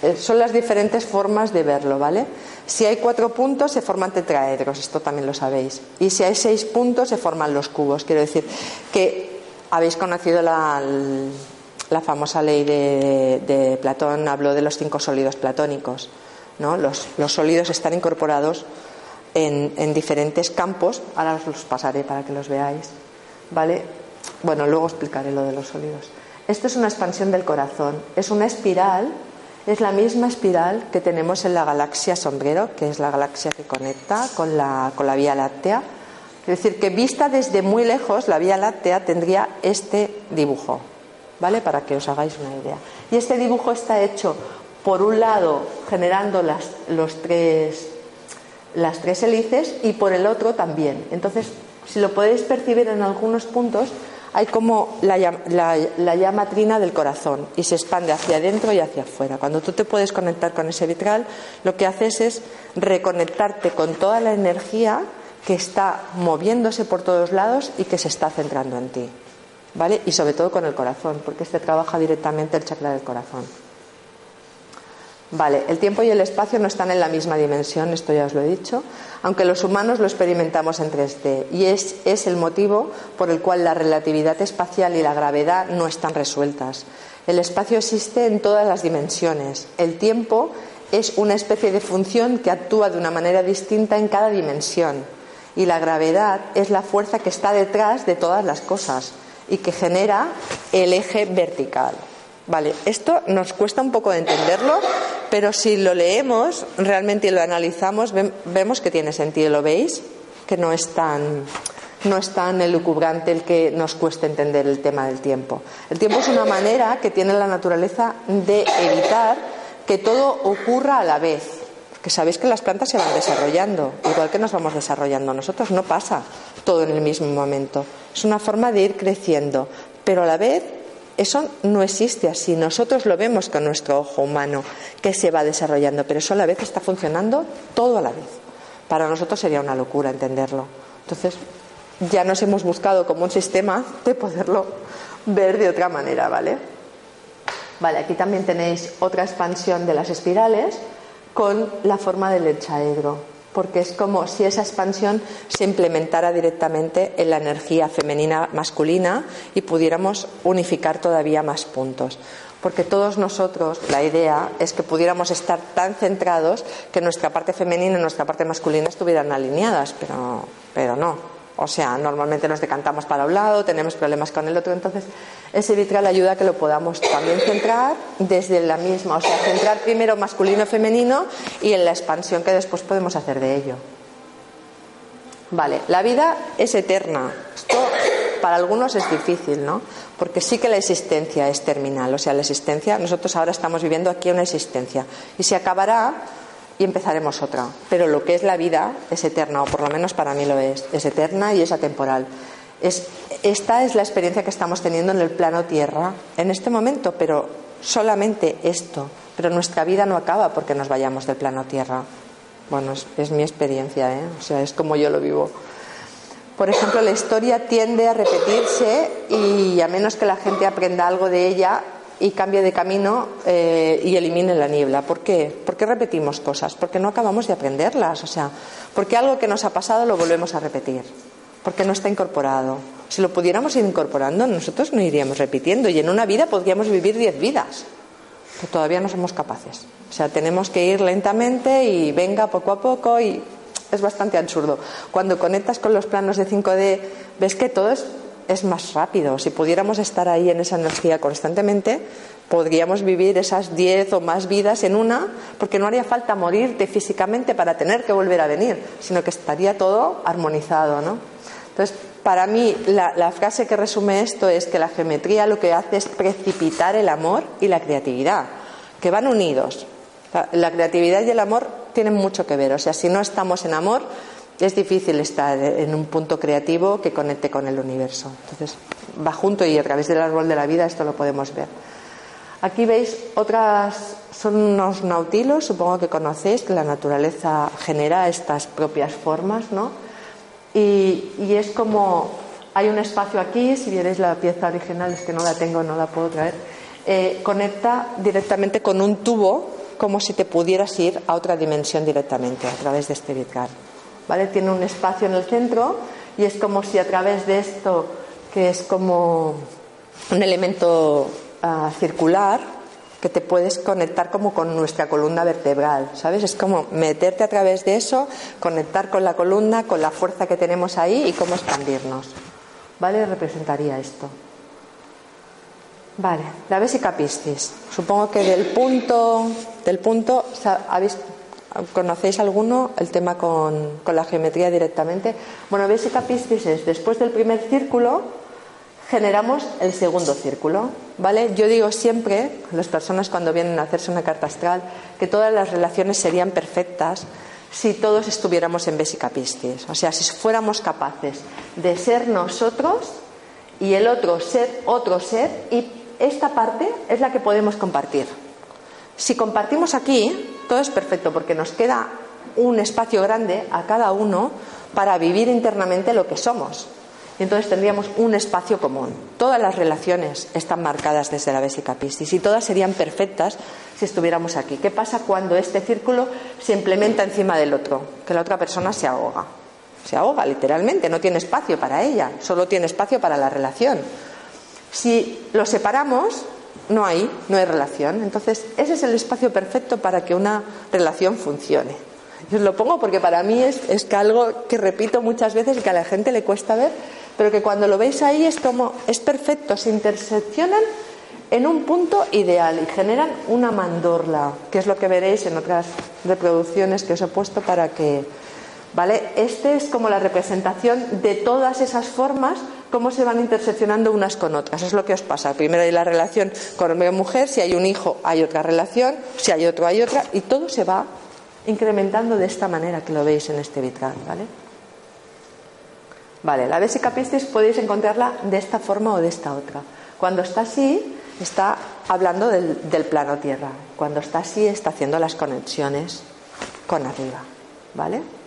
B: eh, son las diferentes formas de verlo, ¿vale? Si hay cuatro puntos se forman tetraedros, esto también lo sabéis. Y si hay seis puntos se forman los cubos. Quiero decir que habéis conocido la, famosa ley de, Platón, habló de los cinco sólidos platónicos. ¿no? Los, sólidos están incorporados en, en, diferentes campos. Ahora os los pasaré para que los veáis. ¿Vale? Bueno, luego explicaré lo de los sólidos. Esto es una expansión del corazón. Es una espiral es la misma espiral que tenemos en la galaxia Sombrero, que es la galaxia que conecta con la, con la Vía Láctea. Es decir, que vista desde muy lejos, la Vía Láctea tendría este dibujo, ¿vale? Para que os hagáis una idea. Y este dibujo está hecho, por un lado, generando las, los tres, las tres hélices y por el otro también. Entonces, si lo podéis percibir en algunos puntos, hay como la, llama trina del corazón y se expande hacia adentro y hacia afuera. Cuando tú te puedes conectar con ese vitral, lo que haces es reconectarte con toda la energía que está moviéndose por todos lados y que se está centrando en ti. ¿Vale? Y sobre todo con el corazón, porque este trabaja directamente el chakra del corazón. Vale, el tiempo y el espacio no están en la misma dimensión, esto ya os lo he dicho, aunque los humanos lo experimentamos en 3D. Y es, es el motivo por el cual la relatividad espacial y la gravedad no están resueltas. El espacio existe en todas las dimensiones. El tiempo es una especie de función que actúa de una manera distinta en cada dimensión. Y la gravedad es la fuerza que está detrás de todas las cosas y que genera el eje vertical. Vale, esto nos cuesta un poco de entenderlo, pero si lo leemos realmente y lo analizamos, vemos que tiene sentido. ¿Lo veis? Que no es tan no es tan elucubrante el que nos cueste entender el tema del tiempo. El tiempo es una manera que tiene la naturaleza de evitar que todo ocurra a la vez. Porque sabéis que las plantas se van desarrollando, igual que nos vamos desarrollando nosotros, no pasa todo en el mismo momento. Es una forma de ir creciendo, pero a la vez eso no existe así. Nosotros lo vemos con nuestro ojo humano que se va desarrollando, pero eso a la vez está funcionando todo a la vez. Para nosotros sería una locura entenderlo. Entonces, ya nos hemos buscado como un sistema de poderlo ver de otra manera, ¿vale? Vale, aquí también tenéis otra expansión de las espirales con la forma del hexaedro porque es como si esa expansión se implementara directamente en la energía femenina masculina y pudiéramos unificar todavía más puntos. Porque todos nosotros, la idea es que pudiéramos estar tan centrados que nuestra parte femenina y nuestra parte masculina estuvieran alineadas, pero, pero no. O sea, normalmente nos decantamos para un lado, tenemos problemas con el otro, entonces ese vitral ayuda a que lo podamos también centrar desde la misma, o sea, centrar primero masculino-femenino y en la expansión que después podemos hacer de ello. Vale, la vida es eterna. Esto para algunos es difícil, ¿no? Porque sí que la existencia es terminal, o sea, la existencia, nosotros ahora estamos viviendo aquí una existencia y se acabará y empezaremos otra. Pero lo que es la vida es eterna, o por lo menos para mí lo es. Es eterna y es atemporal. Es, esta es la experiencia que estamos teniendo en el plano Tierra en este momento, pero solamente esto. Pero nuestra vida no acaba porque nos vayamos del plano Tierra. Bueno, es, es mi experiencia, ¿eh? o sea, es como yo lo vivo. Por ejemplo, la historia tiende a repetirse y a menos que la gente aprenda algo de ella, y cambie de camino eh, y elimine la niebla. ¿Por qué? ¿Por qué repetimos cosas? Porque no acabamos de aprenderlas. O sea, porque algo que nos ha pasado lo volvemos a repetir. Porque no está incorporado. Si lo pudiéramos ir incorporando, nosotros no iríamos repitiendo. Y en una vida podríamos vivir diez vidas. Que todavía no somos capaces. O sea, tenemos que ir lentamente y venga poco a poco y es bastante absurdo. Cuando conectas con los planos de 5D, ves que todo es es más rápido. Si pudiéramos estar ahí en esa energía constantemente, podríamos vivir esas diez o más vidas en una, porque no haría falta morirte físicamente para tener que volver a venir, sino que estaría todo armonizado, ¿no? Entonces, para mí la, frase que resume esto es que la geometría lo que hace es precipitar el amor y la creatividad, que van unidos. La, creatividad y el amor tienen mucho que ver. O sea, si no estamos en amor, es difícil estar en un punto creativo que conecte con el universo. Entonces, va junto y a través del árbol de la vida esto lo podemos ver. Aquí veis otras, son unos nautilos, supongo que conocéis, que la naturaleza genera estas propias formas, ¿no? Y, es como, hay un espacio aquí, si vierais la pieza original, es que no la tengo, no la puedo traer, eh, conecta directamente con un tubo, como si te pudieras ir a otra dimensión directamente a través de este vitral. ¿Vale? Tiene un espacio en el centro y es como si a través de esto, que es como un elemento circular que te puedes conectar como con nuestra columna vertebral, ¿sabes? Es como meterte a través de eso, conectar con la columna, con la fuerza que tenemos ahí y cómo expandirnos. ¿Vale? Representaría esto. Vale, la vesica piscis. Supongo que del punto, del punto, ¿conocéis alguno el tema con, la geometría directamente? Bueno, piscis es después del primer círculo, generamos el segundo círculo, ¿vale? Yo digo siempre las personas cuando vienen a hacerse una carta astral que todas las relaciones serían perfectas si todos estuviéramos en Vesica Piscis, o sea, si fuéramos capaces de ser nosotros y el otro ser otro ser y esta parte es la que podemos compartir. Si compartimos aquí, todo es perfecto porque nos queda un espacio grande a cada uno para vivir internamente lo que somos. Y entonces tendríamos un espacio común. Todas las relaciones están marcadas desde la Vesica Piscis y todas serían perfectas si estuviéramos aquí. ¿Qué pasa cuando este círculo se implementa encima del otro? Que la otra persona se ahoga. Se ahoga literalmente, no tiene espacio para ella, solo tiene espacio para la relación. Si lo separamos, no hay, no hay relación. Entonces, ese es el espacio perfecto para que una relación funcione. Yo os lo pongo porque para mí es, es algo que repito muchas veces y que a la gente le cuesta ver pero que cuando lo veis ahí es como, es perfecto, se interseccionan en un punto ideal y generan una mandorla, que es lo que veréis en otras reproducciones que os he puesto para que, ¿vale? Este es como la representación de todas esas formas, cómo se van interseccionando unas con otras. Es lo que os pasa. Primero hay la relación con hombre o mujer, si hay un hijo hay otra relación, si hay otro hay otra, y todo se va incrementando de esta manera que lo veis en este vitral, ¿vale? Vale, la vesica piscis podéis encontrarla de esta forma o de esta otra. Cuando está así, está hablando del, plano tierra. Cuando está así, está haciendo las conexiones con arriba. ¿Vale?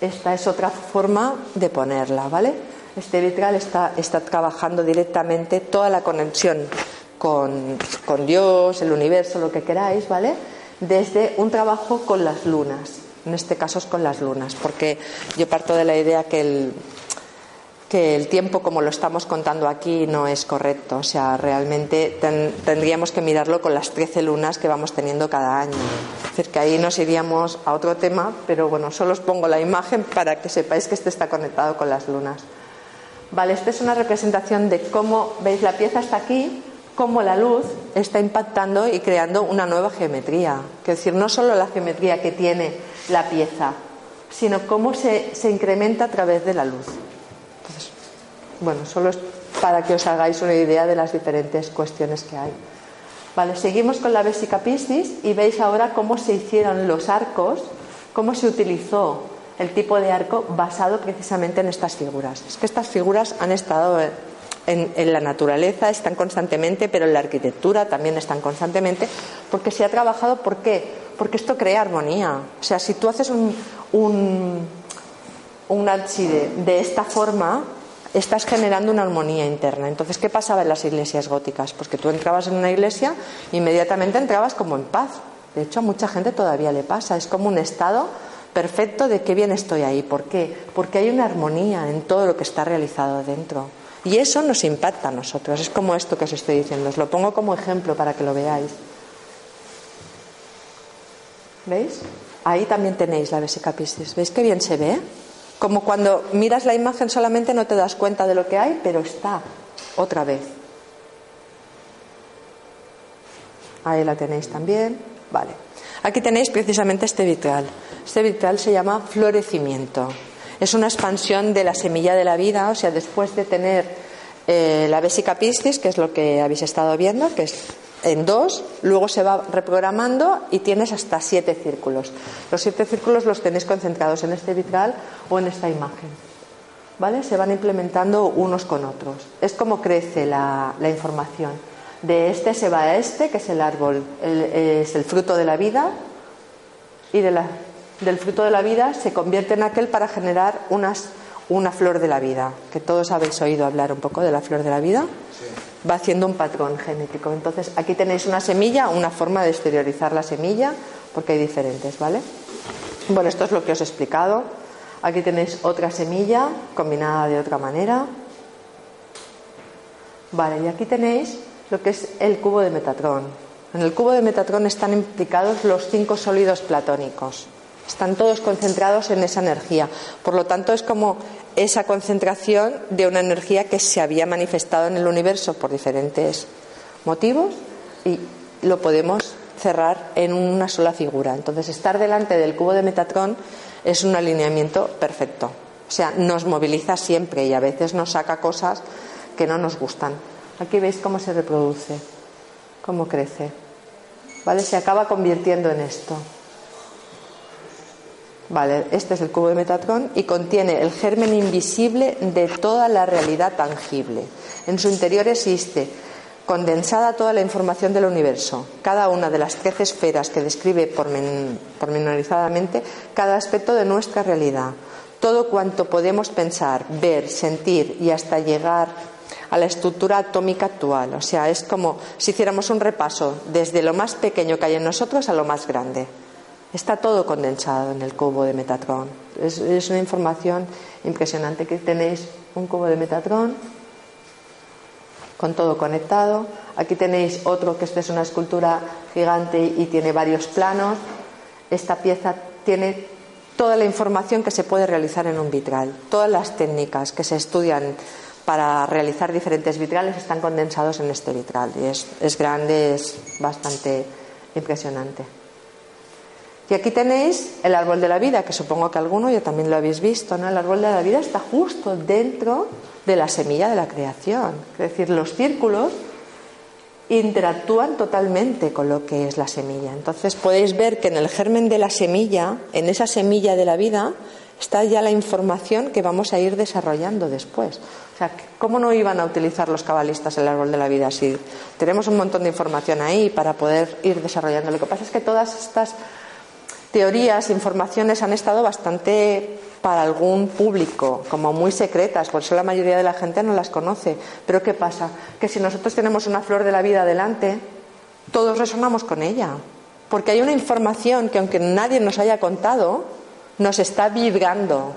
B: Esta es otra forma de ponerla, ¿vale? Este vitral está, está trabajando directamente toda la conexión con, con Dios, el universo, lo que queráis, ¿vale? Desde un trabajo con las lunas. En este caso es con las lunas, porque yo parto de la idea que el, que el tiempo como lo estamos contando aquí no es correcto. O sea, realmente tendríamos que mirarlo con las 13 lunas que vamos teniendo cada año. Es decir, que ahí nos iríamos a otro tema, pero bueno, solo os pongo la imagen para que sepáis que este está conectado con las lunas. Vale, esta es una representación de cómo, veis, la pieza está aquí, cómo la luz está impactando y creando una nueva geometría. Es decir, no solo la geometría que tiene la pieza, sino cómo se, se incrementa a través de la luz. Bueno, solo es para que os hagáis una idea de las diferentes cuestiones que hay. Vale, seguimos con la Vesica Piscis y veis ahora cómo se hicieron los arcos, cómo se utilizó el tipo de arco basado precisamente en estas figuras. Es que estas figuras han estado en, la naturaleza, están constantemente, pero en la arquitectura también están constantemente, porque se ha trabajado, ¿por qué? Porque esto crea armonía. O sea, si tú haces un, un, un de esta forma, estás generando una armonía interna. Entonces, ¿qué pasaba en las iglesias góticas? Pues que tú entrabas en una iglesia, inmediatamente entrabas como en paz. De hecho, a mucha gente todavía le pasa. Es como un estado perfecto de qué bien estoy ahí. ¿Por qué? Porque hay una armonía en todo lo que está realizado dentro. Y eso nos impacta a nosotros. Es como esto que os estoy diciendo. Os lo pongo como ejemplo para que lo veáis. ¿Veis? Ahí también tenéis la vesica piscis. ¿Veis qué bien se ve? Como cuando miras la imagen solamente no te das cuenta de lo que hay, pero está otra vez. Ahí la tenéis también. Vale. Aquí tenéis precisamente este vitral. Este vitral se llama florecimiento. Es una expansión de la semilla de la vida, o sea, después de tener eh, la vesica piscis, que es lo que habéis estado viendo, que es en dos, luego se va reprogramando y tienes hasta siete círculos. Los siete círculos los tenéis concentrados en este vitral o en esta imagen. ¿Vale? Se van implementando unos con otros. Es como crece la, información. De este se va a este, que es el árbol, es el fruto de la vida, y de la, del fruto de la vida se convierte en aquel para generar unas, una flor de la vida, que todos habéis oído hablar un poco de la flor de la vida. Va haciendo un patrón genético. Entonces, aquí tenéis una semilla, una forma de exteriorizar la semilla, porque hay diferentes, ¿vale? Bueno, esto es lo que os he explicado. Aquí tenéis otra semilla combinada de otra manera. Vale, y aquí tenéis lo que es el cubo de Metatrón. En el cubo de Metatrón están implicados los cinco sólidos platónicos. Están todos concentrados en esa energía. Por lo tanto, es como esa concentración de una energía que se había manifestado en el universo por diferentes motivos y lo podemos cerrar en una sola figura. Entonces, estar delante del cubo de Metatrón es un alineamiento perfecto. O sea, nos moviliza siempre y a veces nos saca cosas que no nos gustan. Aquí veis cómo se reproduce cómo crece. ¿Vale? Se acaba convirtiendo en esto. Vale, este es el cubo de Metatron y contiene el germen invisible de toda la realidad tangible. En su interior existe condensada toda la información del universo, cada una de las trece esferas que describe pormenorizadamente cada aspecto de nuestra realidad, todo cuanto podemos pensar, ver, sentir y hasta llegar a la estructura atómica actual. O sea, es como si hiciéramos un repaso desde lo más pequeño que hay en nosotros a lo más grande. Está todo condensado en el cubo de Metatron. Es, una información impresionante. que tenéis un cubo de Metatron con todo conectado. Aquí tenéis otro que esto es una escultura gigante y tiene varios planos. Esta pieza tiene toda la información que se puede realizar en un vitral, todas las técnicas que se estudian para realizar diferentes vitrales están condensados en este vitral y es, grande, es bastante impresionante. Y aquí tenéis el árbol de la vida, que supongo que alguno ya también lo habéis visto, ¿no? El árbol de la vida está justo dentro de la semilla de la creación. Es decir, los círculos interactúan totalmente con lo que es la semilla. Entonces podéis ver que en el germen de la semilla, en esa semilla de la vida, está ya la información que vamos a ir desarrollando después. O sea, ¿cómo no iban a utilizar los cabalistas el árbol de la vida si tenemos un montón de información ahí para poder ir desarrollando? Lo que pasa es que todas estas teorías, informaciones han estado bastante para algún público, como muy secretas, por eso la mayoría de la gente no las conoce. Pero ¿qué pasa? Que si nosotros tenemos una flor de la vida delante, todos resonamos con ella, porque hay una información que aunque nadie nos haya contado, nos está vibrando.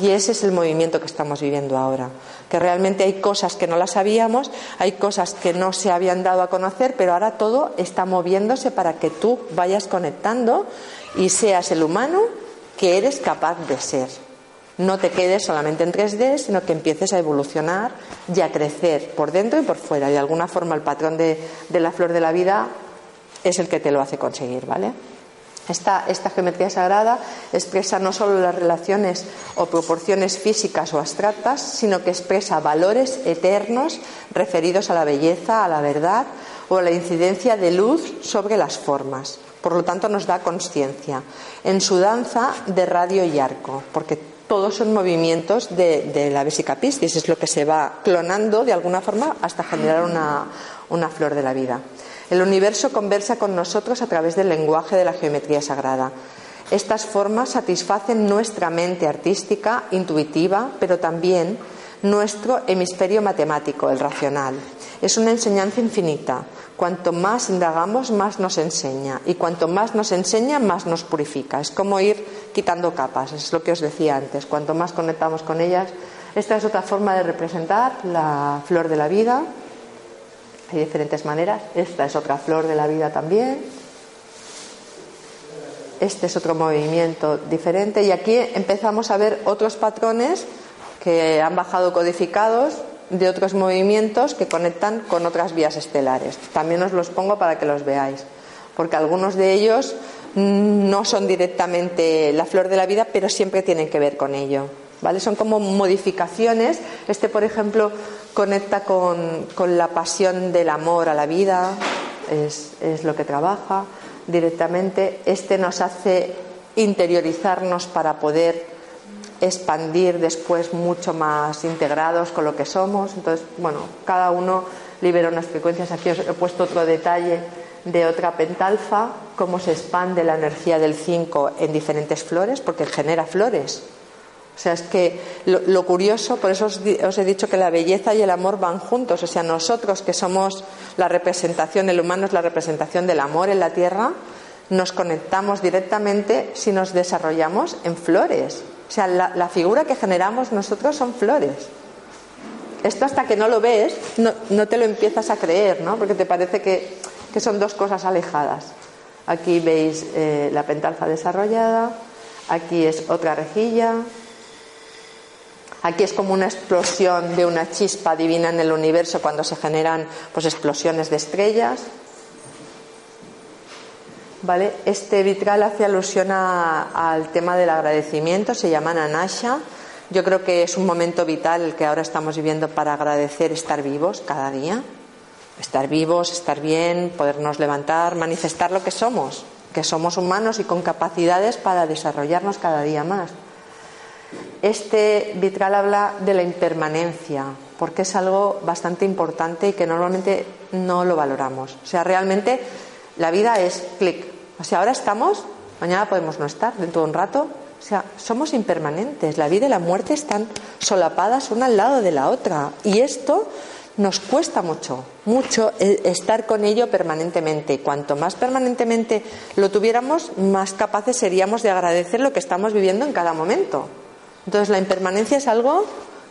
B: Y ese es el movimiento que estamos viviendo ahora. Que realmente hay cosas que no las sabíamos, hay cosas que no se habían dado a conocer, pero ahora todo está moviéndose para que tú vayas conectando y seas el humano que eres capaz de ser. No te quedes solamente en 3D, sino que empieces a evolucionar y a crecer por dentro y por fuera. De alguna forma el patrón de, la flor de la vida es el que te lo hace conseguir, ¿vale? Esta, geometría sagrada expresa no solo las relaciones o proporciones físicas o abstractas, sino que expresa valores eternos referidos a la belleza, a la verdad o a la incidencia de luz sobre las formas. Por lo tanto, nos da conciencia. En su danza de radio y arco, porque todos son movimientos de, la vesica piscis, es lo que se va clonando de alguna forma hasta generar una flor de la vida. El universo conversa con nosotros a través del lenguaje de la geometría sagrada. Estas formas satisfacen nuestra mente artística, intuitiva, pero también nuestro hemisferio matemático, el racional. Es una enseñanza infinita. Cuanto más indagamos, más nos enseña. Y cuanto más nos enseña, más nos purifica. Es como ir quitando capas, es lo que os decía antes. Cuanto más conectamos con ellas, esta es otra forma de representar la flor de la vida, hay diferentes maneras. Esta es otra flor de la vida también. Este es otro movimiento diferente. Y aquí empezamos a ver otros patrones que han bajado codificados de otros movimientos que conectan con otras vías estelares. También os los pongo para que los veáis, porque algunos de ellos no son directamente la flor de la vida, pero siempre tienen que ver con ello. ¿vale? Son como modificaciones. Este, por ejemplo, conecta con, la pasión del amor a la vida, es, es lo que trabaja directamente. Este nos hace interiorizarnos para poder expandir después mucho más integrados con lo que somos. Entonces, bueno, cada uno libera unas frecuencias. Aquí os he puesto otro detalle de otra pentalfa, cómo se expande la energía del 5 en diferentes flores, porque genera flores. O sea, es que lo, curioso, por eso os, os, he dicho que la belleza y el amor van juntos. O sea, nosotros que somos la representación, el humano es la representación del amor en la tierra, nos conectamos directamente si nos desarrollamos en flores. Sea, la, figura que generamos nosotros son flores. Esto hasta que no lo ves, no, te lo empiezas a creer, ¿no? Porque te parece que, son dos cosas alejadas. Aquí veis eh, la pentalfa desarrollada, aquí es otra rejilla, aquí es como una explosión de una chispa divina en el universo cuando se generan pues, explosiones de estrellas. Este vitral hace alusión al tema del agradecimiento, se llama Nanasha. Yo creo que es un momento vital el que ahora estamos viviendo para agradecer estar vivos cada día. Estar vivos, estar bien, podernos levantar, manifestar lo que somos, que somos humanos y con capacidades para desarrollarnos cada día más. Este vitral habla de la impermanencia, porque es algo bastante importante y que normalmente no lo valoramos. O sea, realmente la vida es clic, o sea, ahora estamos, mañana podemos no estar, dentro de un rato. O sea, somos impermanentes. La vida y la muerte están solapadas una al lado de la otra. Y esto nos cuesta mucho, mucho estar con ello permanentemente. Cuanto más permanentemente lo tuviéramos, más capaces seríamos de agradecer lo que estamos viviendo en cada momento. Entonces, la impermanencia es algo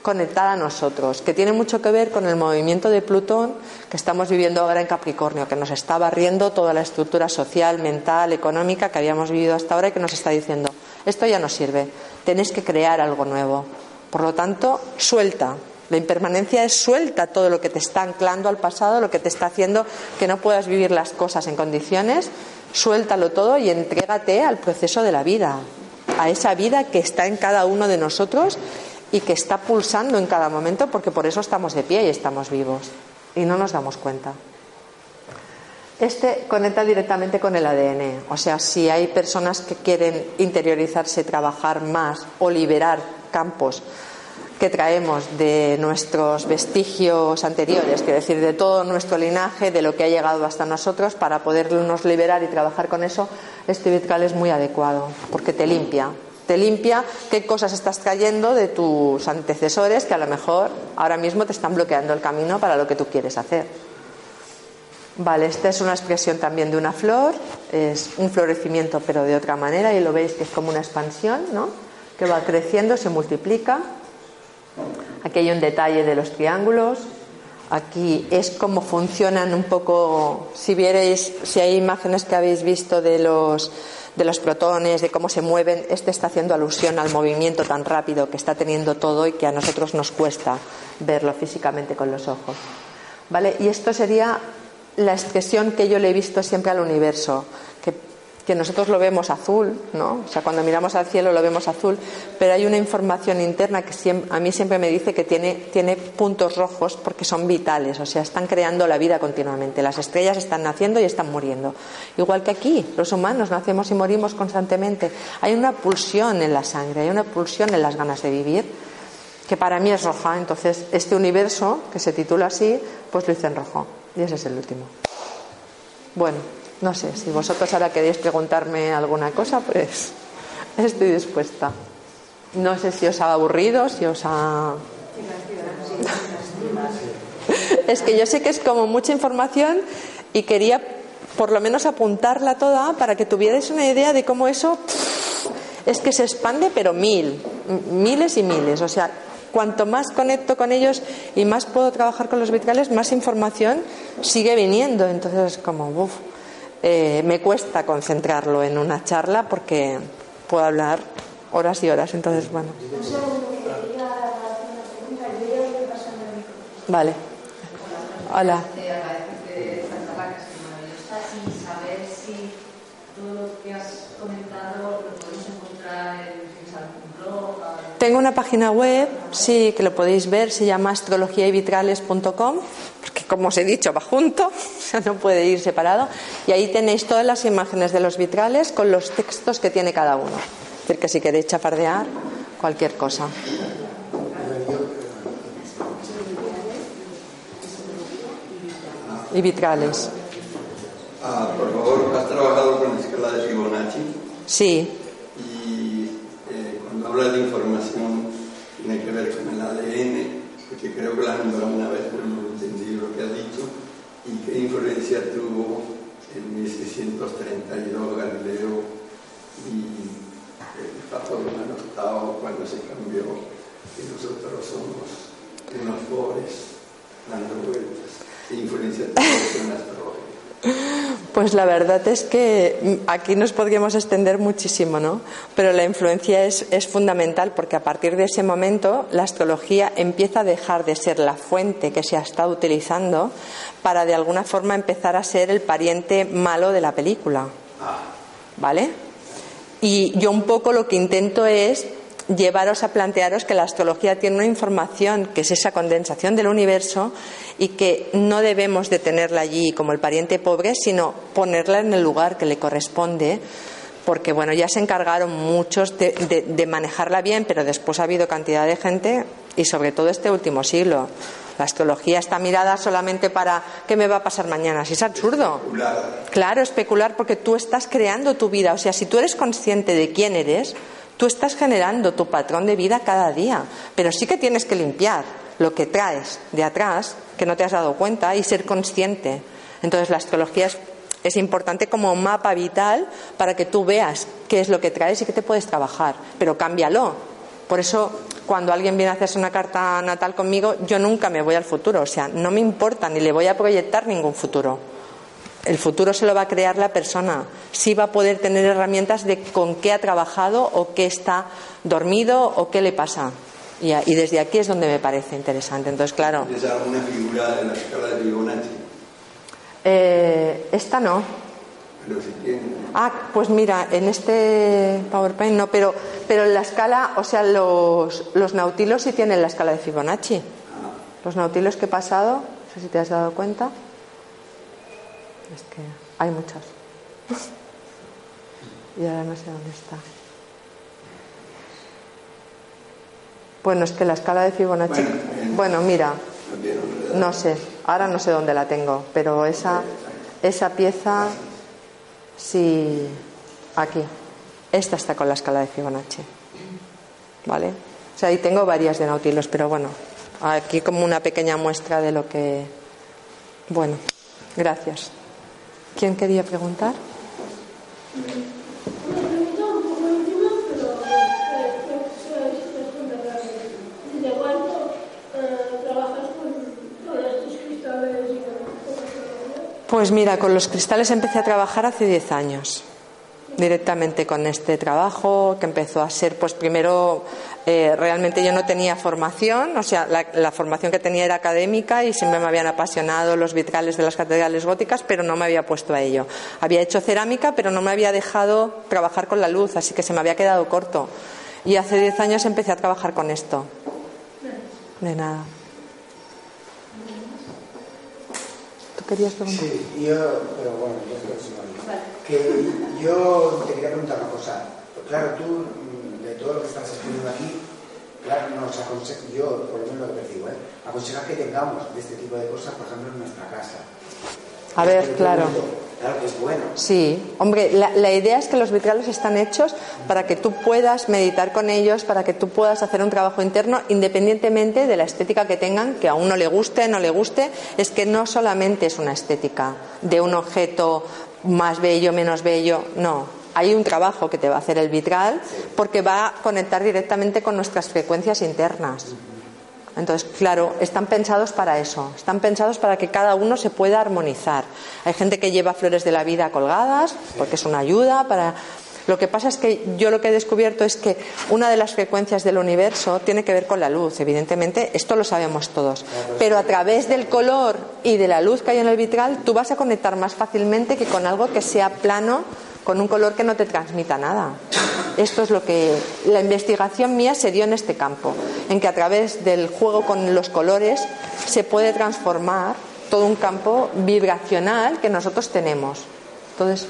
B: conectada a nosotros, que tiene mucho que ver con el movimiento de Plutón que estamos viviendo ahora en Capricornio, que nos está barriendo toda la estructura social, mental, económica que habíamos vivido hasta ahora y que nos está diciendo, esto ya no sirve, tenéis que crear algo nuevo. Por lo tanto, suelta. La impermanencia es suelta todo lo que te está anclando al pasado, lo que te está haciendo que no puedas vivir las cosas en condiciones, suéltalo todo y entrégate al proceso de la vida, a esa vida que está en cada uno de nosotros y que está pulsando en cada momento porque por eso estamos de pie y estamos vivos y no nos damos cuenta. Este conecta directamente con el ADN, o sea, si hay personas que quieren interiorizarse, trabajar más o liberar campos que traemos de nuestros vestigios anteriores, quiero decir, de todo nuestro linaje, de lo que ha llegado hasta nosotros, para podernos liberar y trabajar con eso, este vitral es muy adecuado, porque te limpia, te limpia qué cosas estás trayendo de tus antecesores que a lo mejor ahora mismo te están bloqueando el camino para lo que tú quieres hacer. Vale, esta es una expresión también de una flor, es un florecimiento pero de otra manera y lo veis que es como una expansión, ¿no? Que va creciendo, se multiplica. Aquí hay un detalle de los triángulos. Aquí es como funcionan un poco, si vierais, si hay imágenes que habéis visto de los de los protones, de cómo se mueven, este está haciendo alusión al movimiento tan rápido que está teniendo todo y que a nosotros nos cuesta verlo físicamente con los ojos. ¿Vale? Y esto sería la expresión que yo le he visto siempre al universo, que que nosotros lo vemos azul, ¿no? O sea, cuando miramos al cielo lo vemos azul, pero hay una información interna que a mí siempre me dice que tiene, tiene puntos rojos porque son vitales, o sea, están creando la vida continuamente. Las estrellas están naciendo y están muriendo. Igual que aquí, los humanos nacemos y morimos constantemente. Hay una pulsión en la sangre, hay una pulsión en las ganas de vivir, que para mí es roja. Entonces, este universo, que se titula así, pues lo hice en rojo. Y ese es el último. Bueno. No sé, si vosotros ahora queréis preguntarme alguna cosa, pues estoy dispuesta. No sé si os ha aburrido, si os ha... es que yo sé que es como mucha información y quería por lo menos apuntarla toda para que tuvierais una idea de cómo eso es que se expande, pero mil, miles y miles. O sea, cuanto más conecto con ellos y más puedo trabajar con los vitrales, más información sigue viniendo. Entonces, como, uff. Eh, me cuesta concentrarlo en una charla porque puedo hablar horas y horas. Entonces, bueno. Vale. Hola. Tengo una página web, sí, que lo podéis ver, se llama astrologiayvitrales.com, porque como os he dicho, va junto, <laughs> no puede ir separado. Y ahí tenéis todas las imágenes de los vitrales con los textos que tiene cada uno. Es decir, que si queréis chafardear, cualquier cosa. Y vitrales.
C: Ah, por favor, ¿has trabajado con la escala de Fibonacci?
B: Sí,
C: Y eh, cuando habla de información, tiene que ver con el ADN, porque creo que la has nombrado una vez, pero no entendí lo que ha dicho. ¿Y qué influencia tuvo en 1632 Galileo y el Papa Romano VIII cuando se cambió y nosotros somos unos pobres dando vueltas? ¿Qué influencia en la astrología?
B: Pues la verdad es que aquí nos podríamos extender muchísimo, ¿no? Pero la influencia es, es fundamental porque a partir de ese momento la astrología empieza a dejar de ser la fuente que se ha estado utilizando para de alguna forma empezar a ser el pariente malo de la película. ¿Vale? Y yo un poco lo que intento es llevaros a plantearos que la astrología tiene una información que es esa condensación del universo y que no debemos de tenerla allí como el pariente pobre, sino ponerla en el lugar que le corresponde, porque bueno, ya se encargaron muchos de, de- de manejarla bien, pero después ha habido cantidad de gente y sobre todo este último siglo. La astrología está mirada solamente para qué me va a pasar mañana, si es absurdo. Claro, especular porque tú estás creando tu vida. O sea, si tú eres consciente de quién eres, tú estás generando tu patrón de vida cada día. Pero sí que tienes que limpiar lo que traes de atrás, que no te has dado cuenta, y ser consciente. Entonces, la astrología es, es importante como mapa vital para que tú veas qué es lo que traes y qué te puedes trabajar. Pero cámbialo. Por eso, cuando alguien viene a hacerse una carta natal conmigo, yo nunca me voy al futuro. O sea, no me importa ni le voy a proyectar ningún futuro. El futuro se lo va a crear la persona. Sí va a poder tener herramientas de con qué ha trabajado o qué está dormido o qué le pasa. Y, y desde aquí es donde me parece interesante. Entonces, claro,
C: ¿Tienes alguna figura en la escala de Fibonacci?
B: eh, esta no.
C: Pero si tiene.
B: Ah, pues mira, en este PowerPoint no, pero, pero en la escala, o sea, los, los nautilos sí tienen la escala de Fibonacci. Los nautilos que he pasado, no sé si te has dado cuenta. Es que hay muchos. <laughs> y ahora no sé dónde está. Bueno, es que la escala de Fibonacci.
C: Bueno, en-
B: Bueno, mira, no sé, ahora no sé dónde la tengo, pero esa, esa pieza, sí, aquí. Esta está con la escala de Fibonacci. ¿Vale? O sea, ahí tengo varias de nautilos, pero bueno, aquí como una pequeña muestra de lo que. Bueno, gracias. ¿Quién quería preguntar? Pues mira, con los cristales empecé a trabajar hace 10 años. Directamente con este trabajo que empezó a ser, pues primero, eh, realmente yo no tenía formación, o sea, la, la formación que tenía era académica y siempre me habían apasionado los vitrales de las catedrales góticas, pero no me había puesto a ello. Había hecho cerámica, pero no me había dejado trabajar con la luz, así que se me había quedado corto. Y hace 10 años empecé a trabajar con esto. De nada. Querías preguntar?
D: Sí, yo, pero bueno, yo creo que sí, vale. Que yo te quería preguntar una cosa. Claro, tú, mm, de todo lo que estás escribiendo aquí, claro, nos aconseja, yo por lo menos lo que percibo, ¿eh? aconseja que tengamos de este tipo de cosas, por ejemplo, en nuestra casa.
B: A ver, claro.
D: Claro que es bueno.
B: Sí, hombre, la, la idea es que los vitrales están hechos para que tú puedas meditar con ellos, para que tú puedas hacer un trabajo interno independientemente de la estética que tengan, que a uno le guste, no le guste, es que no solamente es una estética de un objeto más bello, menos bello, no. Hay un trabajo que te va a hacer el vitral porque va a conectar directamente con nuestras frecuencias internas. Entonces, claro, están pensados para eso, están pensados para que cada uno se pueda armonizar. Hay gente que lleva flores de la vida colgadas porque es una ayuda para... Lo que pasa es que yo lo que he descubierto es que una de las frecuencias del universo tiene que ver con la luz, evidentemente, esto lo sabemos todos, pero a través del color y de la luz que hay en el vitral tú vas a conectar más fácilmente que con algo que sea plano con un color que no te transmita nada. Esto es lo que la investigación mía se dio en este campo, en que a través del juego con los colores se puede transformar todo un campo vibracional que nosotros tenemos. Entonces,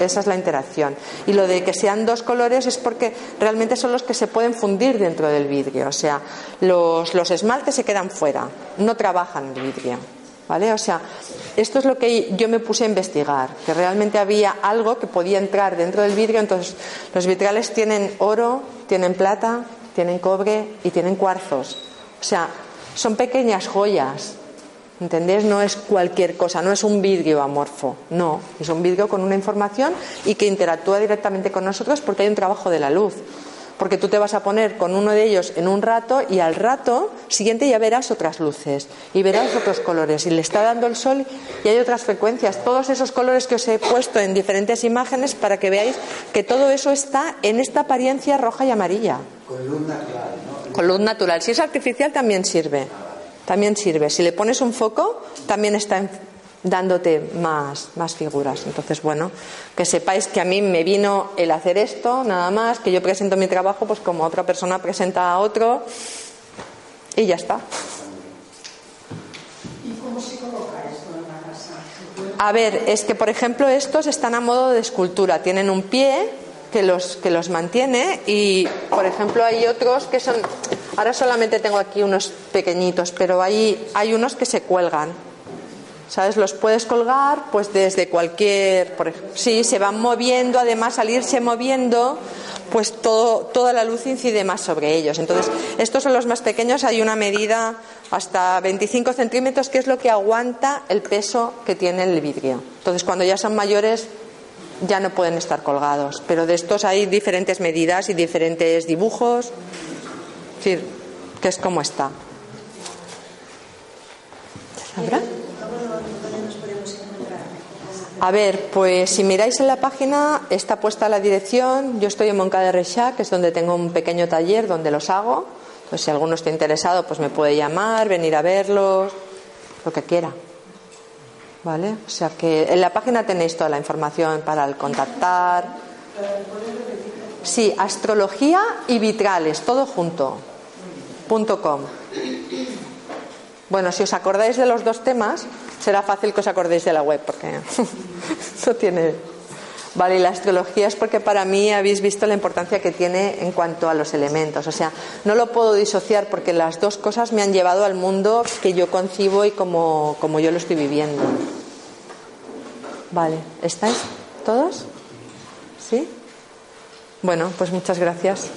B: esa es la interacción. Y lo de que sean dos colores es porque realmente son los que se pueden fundir dentro del vidrio. O sea, los, los esmaltes se quedan fuera, no trabajan el vidrio. ¿Vale? O sea, esto es lo que yo me puse a investigar, que realmente había algo que podía entrar dentro del vidrio. Entonces, los vitrales tienen oro, tienen plata, tienen cobre y tienen cuarzos. O sea, son pequeñas joyas ¿Entendés? No es cualquier cosa, no es un vidrio amorfo, no, es un vidrio con una información y que interactúa directamente con nosotros porque hay un trabajo de la luz. Porque tú te vas a poner con uno de ellos en un rato y al rato siguiente ya verás otras luces y verás otros colores y le está dando el sol y hay otras frecuencias. Todos esos colores que os he puesto en diferentes imágenes para que veáis que todo eso está en esta apariencia roja y amarilla.
D: Con luz natural, ¿no?
B: Con luz natural. Si es artificial también sirve también sirve. Si le pones un foco, también está dándote más, más figuras. Entonces, bueno, que sepáis que a mí me vino el hacer esto, nada más, que yo presento mi trabajo pues como otra persona presenta a otro y ya está.
E: ¿Y cómo se coloca esto en la casa?
B: A ver, es que por ejemplo estos están a modo de escultura, tienen un pie que los, que los mantiene y por ejemplo hay otros que son Ahora solamente tengo aquí unos pequeñitos, pero hay, hay unos que se cuelgan. ¿Sabes? Los puedes colgar pues desde cualquier... Sí, se van moviendo, además al irse moviendo, pues todo, toda la luz incide más sobre ellos. Entonces, estos son los más pequeños, hay una medida hasta 25 centímetros, que es lo que aguanta el peso que tiene el vidrio. Entonces, cuando ya son mayores, ya no pueden estar colgados. Pero de estos hay diferentes medidas y diferentes dibujos. Es decir, que es como está. ¿Sabrá? A ver, pues si miráis en la página está puesta la dirección. Yo estoy en Monca de Reixac, que es donde tengo un pequeño taller donde los hago. Pues si alguno está interesado, pues me puede llamar, venir a verlos, lo que quiera. ¿Vale? O sea que en la página tenéis toda la información para el contactar. Sí, astrología y vitrales, todo junto. .com. Bueno, si os acordáis de los dos temas, será fácil que os acordéis de la web, porque <laughs> no tiene. Vale, y la astrología es porque para mí habéis visto la importancia que tiene en cuanto a los elementos. O sea, no lo puedo disociar porque las dos cosas me han llevado al mundo que yo concibo y como, como yo lo estoy viviendo. Vale, ¿estáis todos? ¿Sí? Bueno, pues muchas gracias.